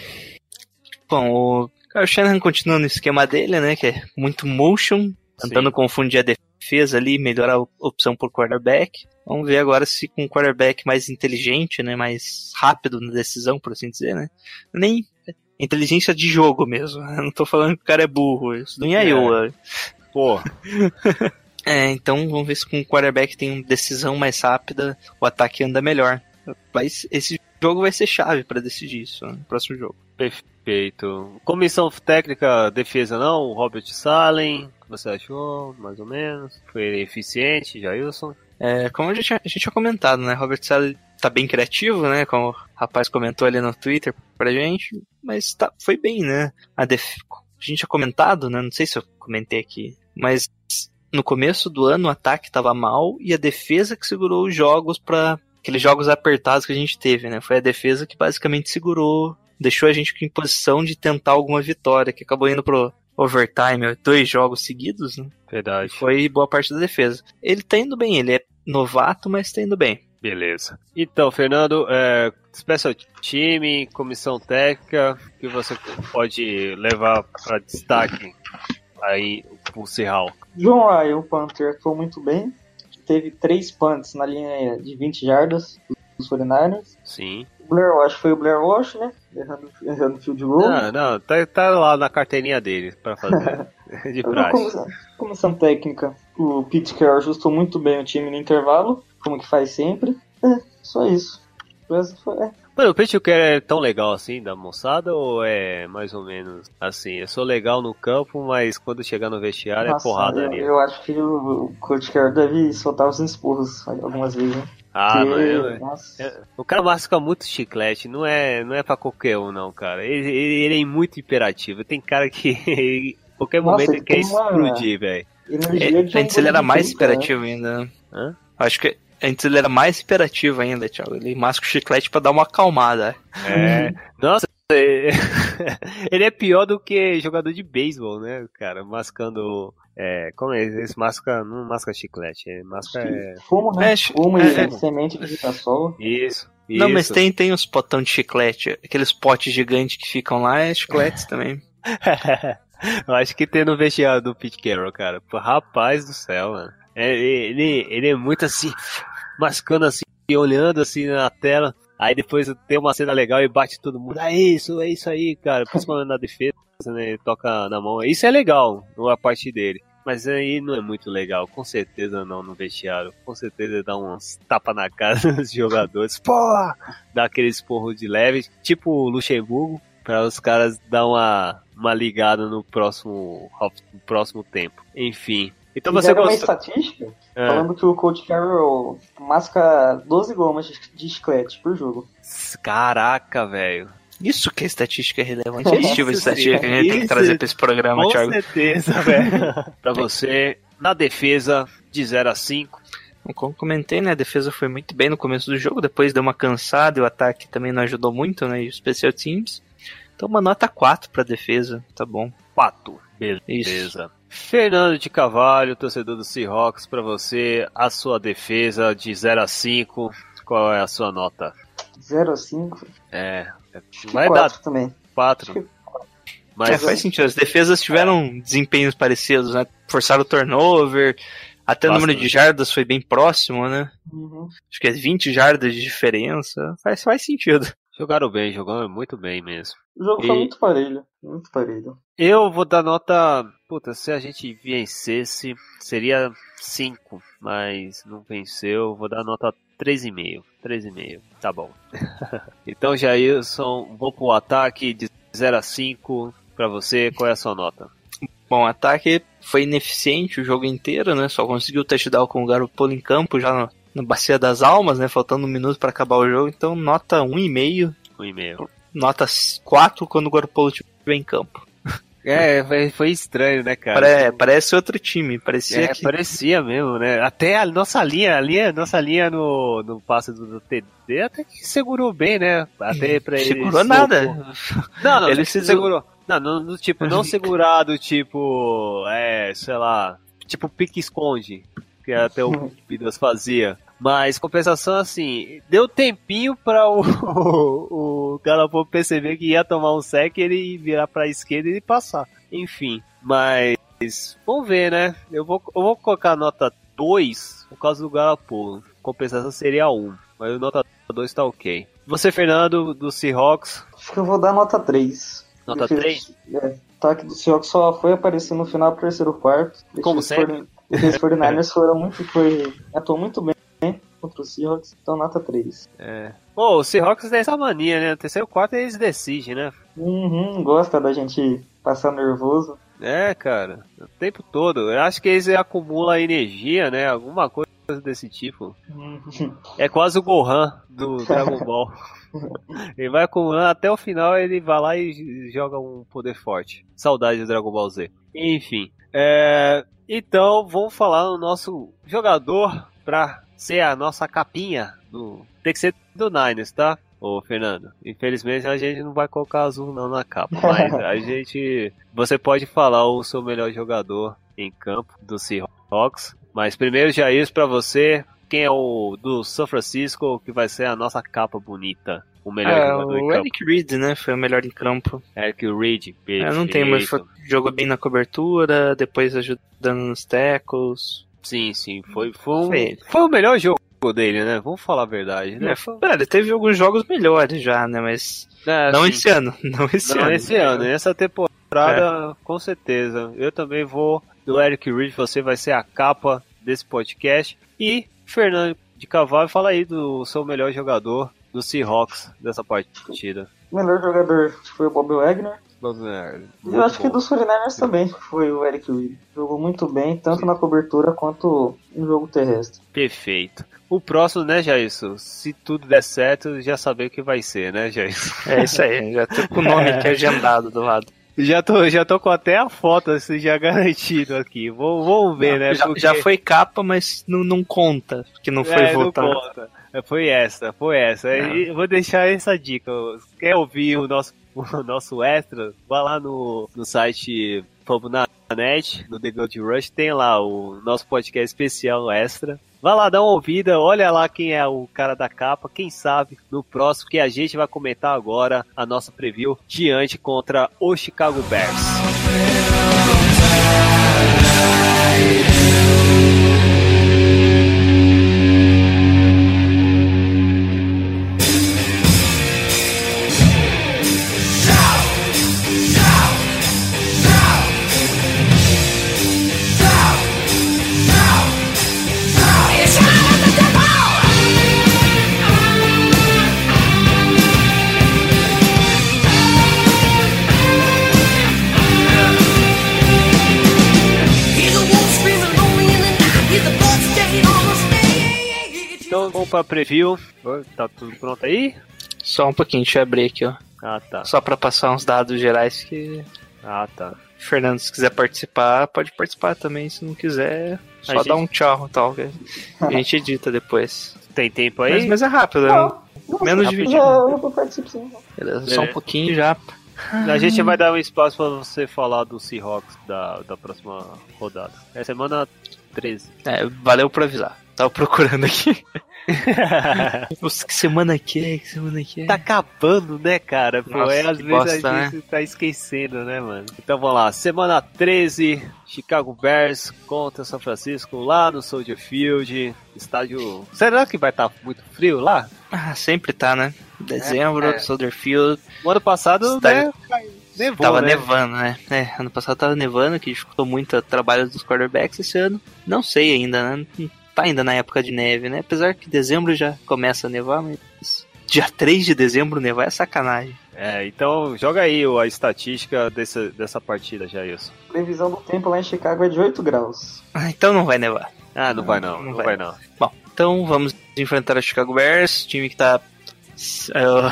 Bom, o Kyle Shanahan continua no esquema dele, né, que é muito motion, tentando Sim. confundir a defesa ali, melhorar a opção por quarterback. Vamos ver agora se com um quarterback mais inteligente, né, mais rápido na decisão, por assim dizer, né. Nem inteligência de jogo mesmo. Eu não tô falando que o cara é burro, isso nem é eu. Pô. é, então vamos ver se com o quarterback tem decisão mais rápida, o ataque anda melhor. Mas esse jogo vai ser chave para decidir isso no né, próximo jogo. Perfeito. Comissão técnica, defesa não, Robert Salen, o que você achou, mais ou menos? Foi eficiente, Jailson? É, como a gente, a gente tinha comentado, né? Robert Sale tá bem criativo, né? Como o rapaz comentou ali no Twitter pra gente, mas tá, foi bem, né? A, def... a gente tinha comentado, né? Não sei se eu comentei aqui, mas no começo do ano o ataque tava mal e a defesa que segurou os jogos para aqueles jogos apertados que a gente teve, né? Foi a defesa que basicamente segurou, deixou a gente em posição de tentar alguma vitória, que acabou indo pro overtime, dois jogos seguidos, né? Verdade. Foi boa parte da defesa. Ele tá indo bem, ele é novato, mas tá indo bem. Beleza. Então, Fernando, é, special time, comissão técnica, que você pode levar para destaque aí o Serral? John Ryan, o Panther, atuou muito bem. Teve três punts na linha de 20 jardas dos 49ers. Sim. Blair Wash foi o Blair Wash, né? Errando, errando field goal. Não, não, tá, tá lá na carteirinha dele pra fazer. de praxe. Comissão, técnica, o Pete Carroll ajustou muito bem o time no intervalo, como que faz sempre. É, só isso. É. Mano, o Carroll é tão legal assim da moçada ou é mais ou menos assim? Eu sou legal no campo, mas quando chegar no vestiário é Nossa, é porrada eu, ali. Eu acho que o, Coach Carroll deve soltar os esporros algumas vezes, né? Ah, que... mas eu, o cara masca muito chiclete, não é, não é pra qualquer um, não, cara. Ele, ele, ele é muito imperativo. Tem cara que qualquer Nossa, momento ele quer explodir, velho. É, antes ele era mais imperativo né? ainda. Hã? Acho que antes ele era mais imperativo ainda, Thiago. Ele masca o chiclete pra dar uma acalmada. É. Nossa, ele é pior do que jogador de beisebol, né, cara? Mascando é, como é? Esse masca, não masca chiclete, é masca é... Fumo, né? É, Fumo é, e semente de girassol. Isso, isso. Não, mas tem, tem os potão de chiclete, aqueles potes gigantes que ficam lá, é chicletes também. Eu acho que tem no vestiário do Pete Carroll, cara. Rapaz do céu, mano. É, ele, ele é muito assim, mascando assim, olhando assim na tela. Aí depois tem uma cena legal e bate todo mundo. É isso, é isso aí, cara. Principalmente na defesa, né? Ele toca na mão. Isso é legal, a parte dele. Mas aí não é muito legal, com certeza não no vestiário. Com certeza dá uns tapa na cara dos jogadores. Porra! Dá aquele esporro de leve, tipo o Luxemburgo, para os caras dar uma, uma ligada no próximo, no próximo tempo. Enfim, Então você Fizeram uma estatística Ah, falando que o Coach Carroll masca 12 gomas de chiclete por jogo. Caraca, velho. Isso que é estatística relevante. Esse tipo de Isso, estatística que a gente tem que isso. trazer pra esse programa, Com Thiago. certeza, velho. pra você, na defesa, de 0 a 5. Como comentei, né? A defesa foi muito bem no começo do jogo, depois deu uma cansada e o ataque também não ajudou muito, né? E os special teams. Então uma nota 4 pra defesa, tá bom. 4. Isso. Fernando de Cavalho, torcedor do Seahawks, pra você, a sua defesa de 0 a 5. Qual é a sua nota? 0 a 5. É, que vai dar 4 também. 4. É, Mas faz sentido. As defesas tiveram desempenhos parecidos, né? Forçaram o turnover, até o número Bastante. de jardas foi bem próximo, né? Uhum. Acho que é 20 jardas de diferença. Faz, faz sentido. Jogaram bem, jogaram muito bem mesmo. O jogo foi E- muito parelho. Muito parelho. Eu vou dar nota. Puta, se a gente vencesse, seria 5, mas não venceu, vou dar nota 3,5. 3,5, tá bom. então, Jailson, vou pro ataque de 0 a 5 pra você, qual é a sua nota? Bom, o ataque foi ineficiente o jogo inteiro, né? Só conseguiu o touchdown com o Garoppolo em campo já no, na Bacia das Almas, né? Faltando um minuto pra acabar o jogo. Então, nota 1,5. 1,5. Nota 4 quando o Garoppolo estiver em campo. É, foi, estranho, né, cara? Pare- parece outro time. Parecia É, que... parecia mesmo, né? Até a nossa linha, a linha, nossa linha no, no passe do, do TD até que segurou bem, né? Até pra ele. Segurou nada. Não, não, Ele ele se se segurou. Não, no, no tipo, não segurado, tipo, é, sei lá, tipo pique-esconde, que até o Vidas fazia. Mas, compensação, assim, deu tempinho pra o, o, o Galapão perceber que ia tomar um sec, ele virar pra esquerda e passar. Enfim, mas, vamos ver, né? Eu vou, eu vou colocar nota 2 por causa do Galapão. Compensação seria 1, mas o nota 2 tá ok. Você, Fernando, do Seahawks, Acho que eu vou dar nota 3. nota 3? É, o ataque do Seahawks só foi aparecer no final do terceiro quarto. Como sempre. 40 Os 49ers foram muito, foi, atuou muito bem contra os Seahawks, então nota 3. É. Pô, o Seahawks tem essa mania, né? No terceiro quarto eles decidem, né? Uhum, gosta da gente passar nervoso. É, cara. O tempo todo. Eu acho que eles acumulam energia, né? Alguma coisa desse tipo. Uhum. É quase o Gohan do Dragon Ball. ele vai acumulando até o final, ele vai lá e joga um poder forte. Saudade do Dragon Ball Z. Enfim. É... Então, vamos falar no nosso jogador pra ser a nossa capinha do. Tem que ser do Niners, tá? Ô, Fernando, infelizmente a gente não vai colocar azul não na capa, mas a gente. Você pode falar o seu melhor jogador em campo do Seahawks. Mas primeiro, Jair, pra você, quem é o do São Francisco que vai ser a nossa capa bonita? O melhor É, jogador em o campo. Eric Reed, né? Foi o melhor em campo. Eric Reed, É, não tem, mas jogou bem na cobertura, depois ajudando nos tackles. Sim, sim, foi, foi, um- Foi o melhor jogo dele, né? Vamos falar a verdade, né? É, é, ele teve alguns jogos melhores já, né? Mas É, não sim. esse ano. Não esse Não, ano. esse ano, essa temporada, com certeza. Eu também vou do Eric Reed, você vai ser a capa desse podcast. E Fernando de Cavalho, fala aí do seu melhor jogador do Seahawks dessa partida. O melhor jogador foi o Bob Wagner. Ver. E eu acho que dos 49ers também foi o Eric Reed. Jogou muito bem, tanto na cobertura quanto no jogo terrestre. Perfeito. O próximo, né, Jailson? Se tudo der certo, já saber o que vai ser, né, Jailson? É isso aí, já tô com o nome aqui agendado do lado. Já tô, já tô com até a foto assim, já garantido aqui. Vou, vamos ver, né? já, porque- já foi capa, mas não, não conta, porque não foi É, não votado. conta. É, Foi essa, foi essa. E eu vou deixar essa dica. Quer ouvir o nosso, o nosso extra? Vá lá no, no site Fomos na net, no The Gold Rush, tem lá o nosso podcast especial extra. Vá lá, dá uma ouvida, olha lá quem é o cara da capa, quem sabe no próximo que a gente vai comentar agora a nossa preview diante contra o Chicago Bears. Então pra preview. Tá tudo pronto aí? Só um pouquinho, deixa eu abrir aqui, ó. Ah, tá. Só pra passar uns dados gerais que Ah, tá. Fernando, se quiser participar, pode participar também. Se não quiser, só gente- dá um tchau e tal. que A gente edita depois. Tem tempo Mas, aí? mas é rápido, né? Não, Menos de já, 20 já, eu participo sim. Beleza, só um Beleza. pouquinho já. A gente vai dar um espaço pra você falar do Seahawks da, da próxima rodada. É semana 13. É, valeu por avisar. Tava procurando aqui. Nossa, que semana que é? Que semana que é? Tá acabando, né, cara? Pô, Nossa, é, às vezes bosta, a gente tá esquecendo, né, mano? Então vamos lá, semana 13, Chicago Bears contra São Francisco, lá no Soldier Field, estádio... Será que vai estar muito frio lá? Ah, sempre tá, né? Dezembro, É, é. Soldier Field. O ano passado, Estádio- né, nevou, tava né? nevando, né? É, ano passado tava nevando, que dificultou muito o trabalho dos quarterbacks esse ano. Não sei ainda, né? Não Tá ainda na época de neve, né? Apesar que dezembro já começa a nevar, mas dia 3 de dezembro nevar é sacanagem. É, então joga aí a estatística dessa, dessa partida, Jailson. Previsão do tempo lá em Chicago é de 8 graus. Ah, então não vai nevar. Ah, não vai não, Não não vai. vai não. Bom, então vamos enfrentar o Chicago Bears, time que tá. Eu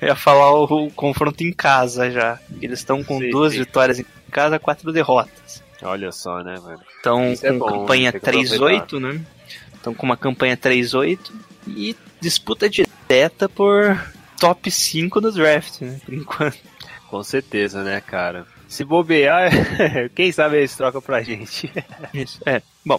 eu ia falar o, o confronto em casa já. Eles estão com Sim, duas sim. vitórias em casa, quatro derrotas. Olha só, né, velho? Isso é com bom, campanha tem que aproveitar. 3-8, né? Estão com uma campanha 3-8 e disputa direta por top 5 do draft, né? Por enquanto. Com certeza, né, cara? Se bobear, quem sabe eles trocam pra gente. Isso, é. Bom,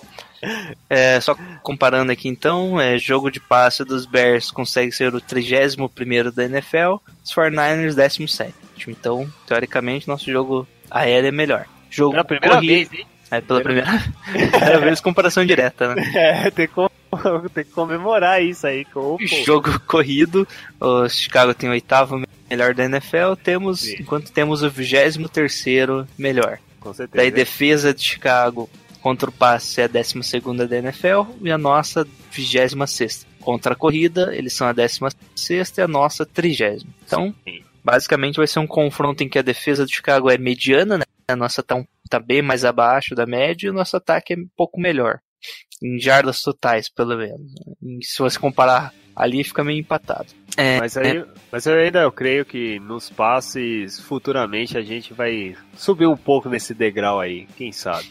é, só comparando aqui então, é, jogo de passe dos Bears consegue ser o 31º da NFL, os 49ers 17 Então, teoricamente, nosso jogo aéreo é melhor. Jogo Pela primeira corrido- vez, hein? É, pela primeira, primeira vez comparação direta, né? É, tem que, com- tem que comemorar isso aí. Com, Jogo corrido, o Chicago tem o oitavo melhor da NFL, temos, Sim. enquanto temos o 23º melhor. com certeza. Daí defesa de Chicago contra o passe é a 12 da NFL e a nossa 26. Contra a corrida, eles são a 16 e a nossa 30. Então, Sim. basicamente vai ser um confronto em que a defesa de Chicago é mediana, né? A nossa tá, um, tá bem mais abaixo da média e o nosso ataque é um pouco melhor. Em jardas totais, pelo menos. Se você comparar ali, fica meio empatado. É, Mas, aí, mas eu ainda eu creio que nos passes, futuramente, a gente vai subir um pouco nesse degrau aí, quem sabe.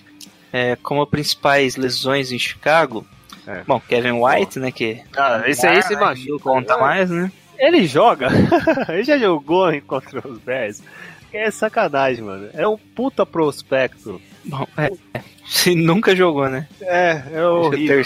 é, como principais lesões em Chicago, É. bom, Kevin White, né, que Ah, esse aí se machuca. conta mais, né? Ele joga. Ele já jogou contra os Bears. É sacanagem, mano. É um puta prospecto. Bom, é, é. Se nunca jogou, né? É, é é o ter-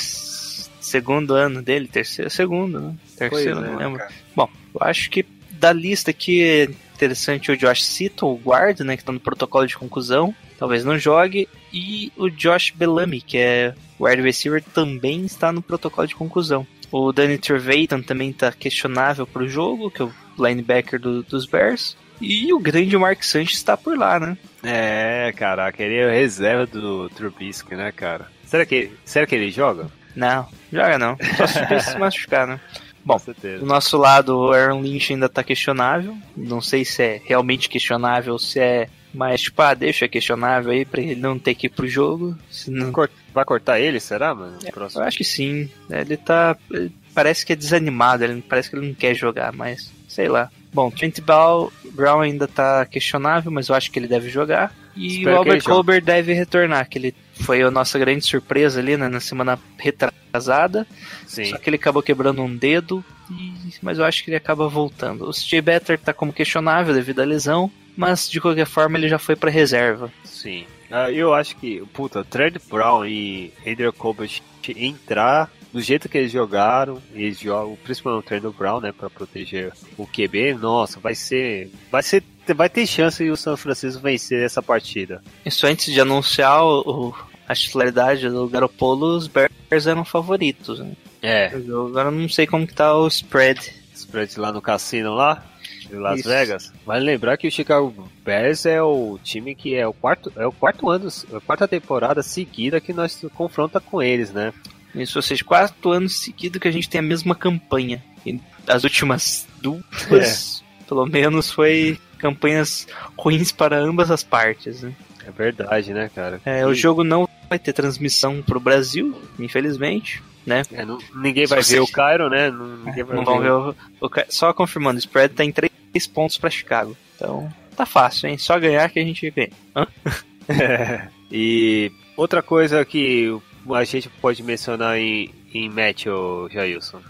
segundo ano dele, terceiro, segundo, né? Terceiro, Pois é, não lembro. cara. Bom, eu acho que da lista aqui é interessante o Josh Seaton, o guard, né, que tá no protocolo de conclusão, talvez não jogue, e o Josh Bellamy, que é wide receiver, também está no protocolo de conclusão. O Danny Trevathan também tá questionável pro jogo, que é o linebacker do- dos Bears. E o grande Mark Sanchez está por lá, né? É, caraca, ele é reserva do Trubisky, né, cara? Será que, será que ele joga? Não, joga não. Só se se machucar, né? Bom. Do nosso lado, o Aaron Lynch ainda tá questionável. Não sei se é realmente questionável ou se é mais tipo, ah, deixa questionável aí pra ele não ter que ir pro jogo. Se não- Cor- Vai cortar ele, será, mano? Eu Próximo. acho que sim. Ele tá. ele parece que é desanimado, ele parece que ele não quer jogar, mas sei lá. Bom, Trent Brown ainda tá questionável, mas eu acho que ele deve jogar. E Espero o Albert. Colbert deve retornar, que ele foi a nossa grande surpresa ali né, na semana retrasada. Sim. Só que ele acabou quebrando um dedo, e- mas eu acho que ele acaba voltando. O CJ Better tá como questionável devido à lesão, mas de qualquer forma ele já foi pra reserva. Sim. Ah, eu acho que, puta, Trent Brown e Adrian Colbert entrar do jeito que eles jogaram, e eles jogam, principalmente o Trent Brown, né, pra proteger o QB, nossa, vai ser, vai ser, vai ter chance de o São Francisco vencer essa partida. Isso antes de anunciar o, o- a titularidade do Garoppolo, os Bears eram favoritos. Né? É. Eu agora não sei como que tá o spread. Spread lá no cassino lá, de Las Isso. Vegas. Vale lembrar que o Chicago Bears é o time que é o quarto, é o quarto ano, a quarta temporada seguida que nós confronta com eles, né? Isso, ou seja, quatro anos seguidos que a gente tem a mesma campanha. E as últimas duas, pelo menos, foi campanhas ruins para ambas as partes. Né? É verdade, né, cara? É, o E- jogo não vai ter transmissão pro Brasil, infelizmente, né? É, não- ninguém vai ver o Cairo, né? Não, ninguém vai Não vão ver o, o Só confirmando, o spread tá em 3 pontos pra Chicago. Então, tá fácil, hein? Só ganhar que a gente ganha. Hã? e outra coisa que a gente pode mencionar em, em match, ô Jailson.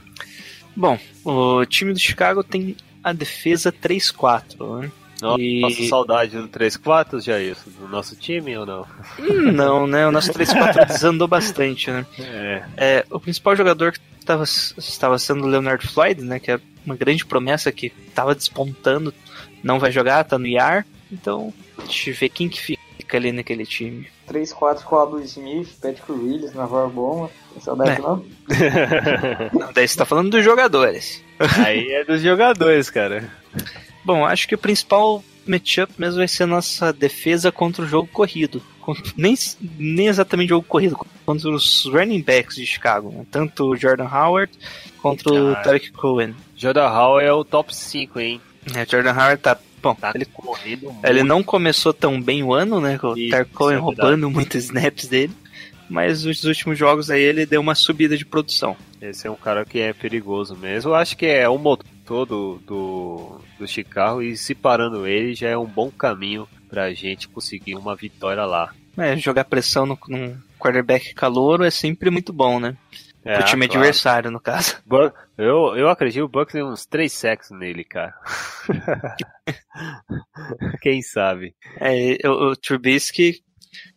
Bom, o time do Chicago tem a defesa 3-4, né? Nossa, E- saudade do 3-4, Jailson, do nosso time ou não? Hum, Não, né? O nosso 3-4 desandou bastante, né? É, É, o principal jogador que estava estava sendo o Leonard Floyd, né? Que é uma grande promessa que estava despontando, não vai jogar, tá no IAR. Então, deixa eu ver quem que fica ali naquele time. 3-4 com o Aldo Smith, Patrick Willis, Navarro Boma. Tem saudade É. não? Não, daí você tá falando dos jogadores. aí é dos jogadores, cara. Bom, acho que o principal matchup mesmo vai ser a nossa defesa contra o jogo corrido. Nem, nem exatamente jogo corrido, contra os running backs de Chicago. né? Tanto o Jordan Howard contra o. Tarek Cohen. Jordan Hall é o top 5, hein? É, o Jordan Howard tá. Bom, Tá ele, corrido ele não começou tão bem o ano, né? Com o isso é roubando muitos snaps dele. Mas os últimos jogos aí ele deu uma subida de produção. Esse é um cara que é perigoso mesmo. Eu acho que é o motor do, do, do Chicago e se parando ele já é um bom caminho pra gente conseguir uma vitória lá. É, jogar pressão no, num quarterback calouro é sempre muito bom, né? É, Pro time claro. adversário, no caso. Bu- Eu, eu acredito que o Bucks tem uns 3 sacks nele, cara. Quem sabe? É, o, o Trubisky,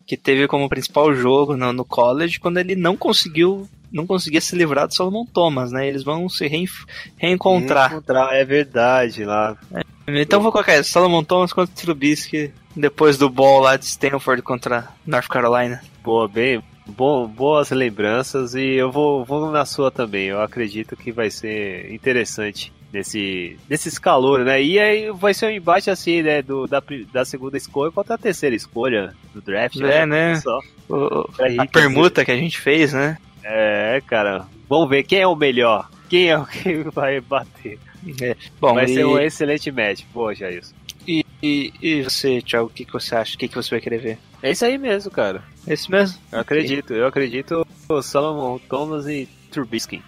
que teve como principal jogo no, no college, quando ele não conseguiu, não conseguia se livrar do Solomon Thomas, né? Eles vão se reenf- reencontrar. Encontrar, é verdade lá. Então vou colocar isso, Solomon Thomas contra o Trubisky, depois do ball lá de Stanford contra North Carolina. Boa, bem, bom, boas lembranças e eu vou, vou na sua também. Eu acredito que vai ser interessante nesse, nesses calores, né? E aí vai ser um embate assim, né? Do, da, da segunda escolha contra a terceira escolha do draft. É, né? Só. O- o- Pra a permuta que a gente fez, né? É, cara. Vamos ver quem é o melhor. Quem é o que vai bater. É. Bom, vai e, ser um excelente match. Pô, Jailson. e, e, e você, Thiago, o que, que você acha? O que, que você vai querer ver? É isso aí mesmo, cara. Esse mesmo? Eu acredito. Eu acredito o Solomon Thomas e Trubisky.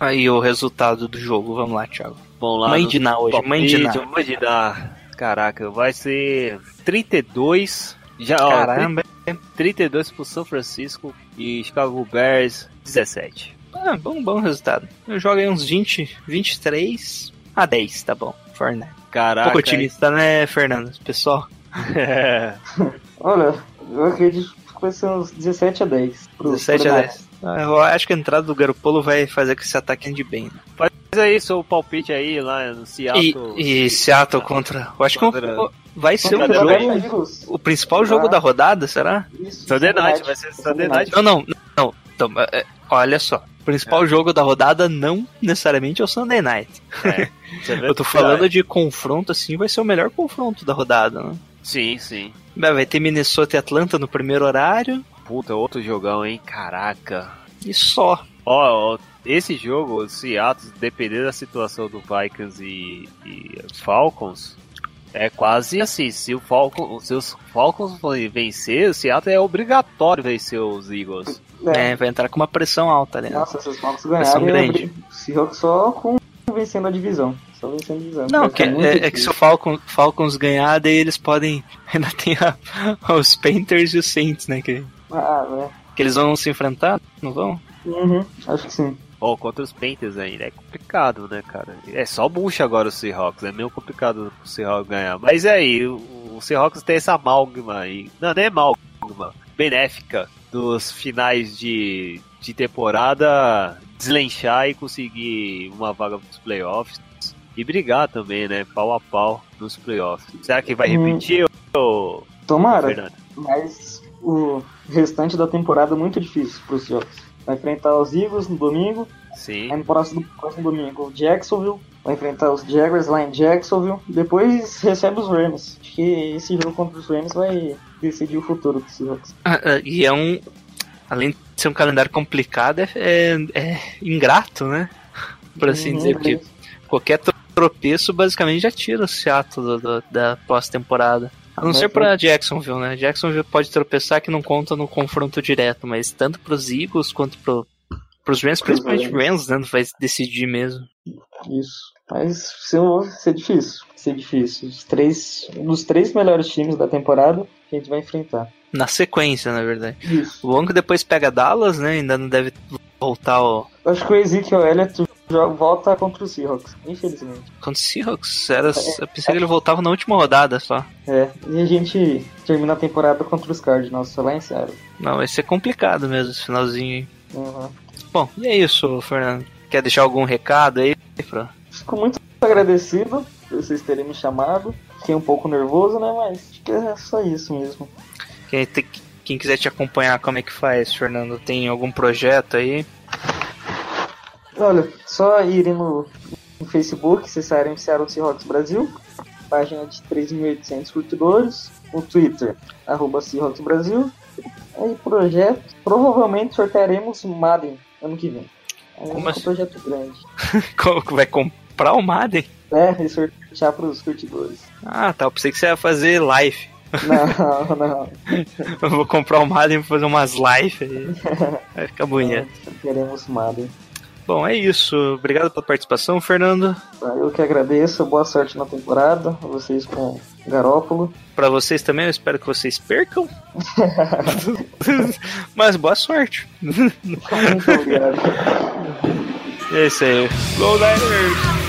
Aí o resultado do jogo, vamos lá, Thiago. Vão lá Mãe de Ná hoje, mãe de Ná. Mãe de Ná. Caraca, vai ser 32. Já, ó, Caramba. 32 pro São Francisco e Chicago Bears 17. Ah, bom, bom resultado. Eu jogo aí uns 20, 23 a 10, tá bom. Fortnite. Caraca. Pouco otimista, né, Fernando? Pessoal, é. Olha, eu acredito que vai ser uns 17 a 10. Pro, 17 pro a Nats. 10. Ah, Eu acho que a entrada do Garopolo vai fazer que esse ataque ande bem. Mas aí, seu palpite aí lá no E, Seattle. e Seattle contra. Eu acho que Contra- o- vai ser um o jogo. O principal jogo Ah. da rodada, será? Isso, Sunday Night, vai ser Sunday Night. Não, não, não. Então, é, olha só. O principal jogo da rodada não necessariamente é o Sunday Night. Isso é Eu tô falando de confronto, assim, vai ser o melhor confronto da rodada, né? Sim, sim. Vai vai ter Minnesota e Atlanta no primeiro horário Puta, outro jogão, hein? Caraca. e só. Ó, ó, esse jogo, o Seattle, dependendo da situação do Vikings e, e Falcons, é quase assim, se o Falcon, se os Falcons forem vencer, o Seattle é obrigatório vencer os Eagles. É. É, vai entrar com uma pressão alta né? Nossa, se os Falcons Pressão ganharem, eu grande. Seahawks só com vencendo a divisão. Só. Não, que, é, é que se o Falcon, Falcons ganhar, daí eles podem. Ainda tem a- os Panthers e os Saints, né? Que, Ah, que eles vão se enfrentar, não vão? é. Uhum, acho que sim. Ó, contra os Panthers ainda, é complicado, né, cara? É só bucha agora o Seahawks, é meio complicado o Seahawks ganhar. Mas é aí, o, o Seahawks tem essa amálgama aí, não, não é amálgama, benéfica dos finais de, de temporada deslenchar e conseguir uma vaga pros playoffs e brigar também, né, pau a pau nos playoffs. Será que vai Hum. repetir, ô, Tomara, Fernando? mas o restante da temporada é muito difícil para os Seahawks. Vai enfrentar os Eagles no domingo, Sim. aí no próximo, próximo domingo o Jacksonville, vai enfrentar os Jaguars lá em Jacksonville, depois recebe os Rams. Acho que esse jogo contra os Rams vai decidir o futuro dos Seahawks. Ah, ah, E é um. Além de ser um calendário complicado, é, é, é ingrato, né? Por assim Uhum, dizer, porque qualquer tropeço basicamente já tira o Seattle do- do- da pós-temporada. A não ser pra Jacksonville, né? Jacksonville pode tropeçar que não conta no confronto direto, mas tanto pros Eagles quanto pro, pros Rams, principalmente Rams, né? Vai decidir mesmo. Isso. Mas vai ser difícil. Vai ser difícil. Os três, um dos três melhores times da temporada que a gente vai enfrentar. Na sequência, na verdade. Isso. O bom é que depois pega Dallas, né? Ainda não deve voltar o. Eu acho que o Ezekiel Elliott volta contra o Seahawks, infelizmente. Contra o Seahawks. Era... Eu pensei que ele voltava na última rodada só. É, e a gente termina a temporada contra os Cardinals, lá em Seattle. Não, vai ser complicado mesmo esse finalzinho aí. Uhum. Bom, e é isso, Fernando. Quer deixar algum recado aí? Pra... Fico muito agradecido por vocês terem me chamado. Fiquei um pouco nervoso, né? Mas acho que é só isso mesmo. Quem, te- quem quiser te acompanhar, como é que faz, Fernando? Tem algum projeto aí? Olha, só irem no, no Facebook, acessarem Seattle Seahawks Brasil, página de 3.800 curtidores, no Twitter, arroba Seahawks Brasil. Aí, projeto, provavelmente sortearemos Madden ano que vem. É Como um assim? projeto grande. Como que vai comprar o Madden? É, e sortear para os curtidores. Ah, tá. Eu pensei que você ia fazer live. Não, não. Eu vou comprar o Madden pra fazer umas lives aí. Vai ficar bonito. Queremos Madden. Bom, é isso. Obrigado pela participação, Fernando. Eu que agradeço, boa sorte na temporada, vocês com Garópolo. Pra vocês também, eu espero que vocês percam. Mas boa sorte. Muito obrigado. É isso aí. Go Niners!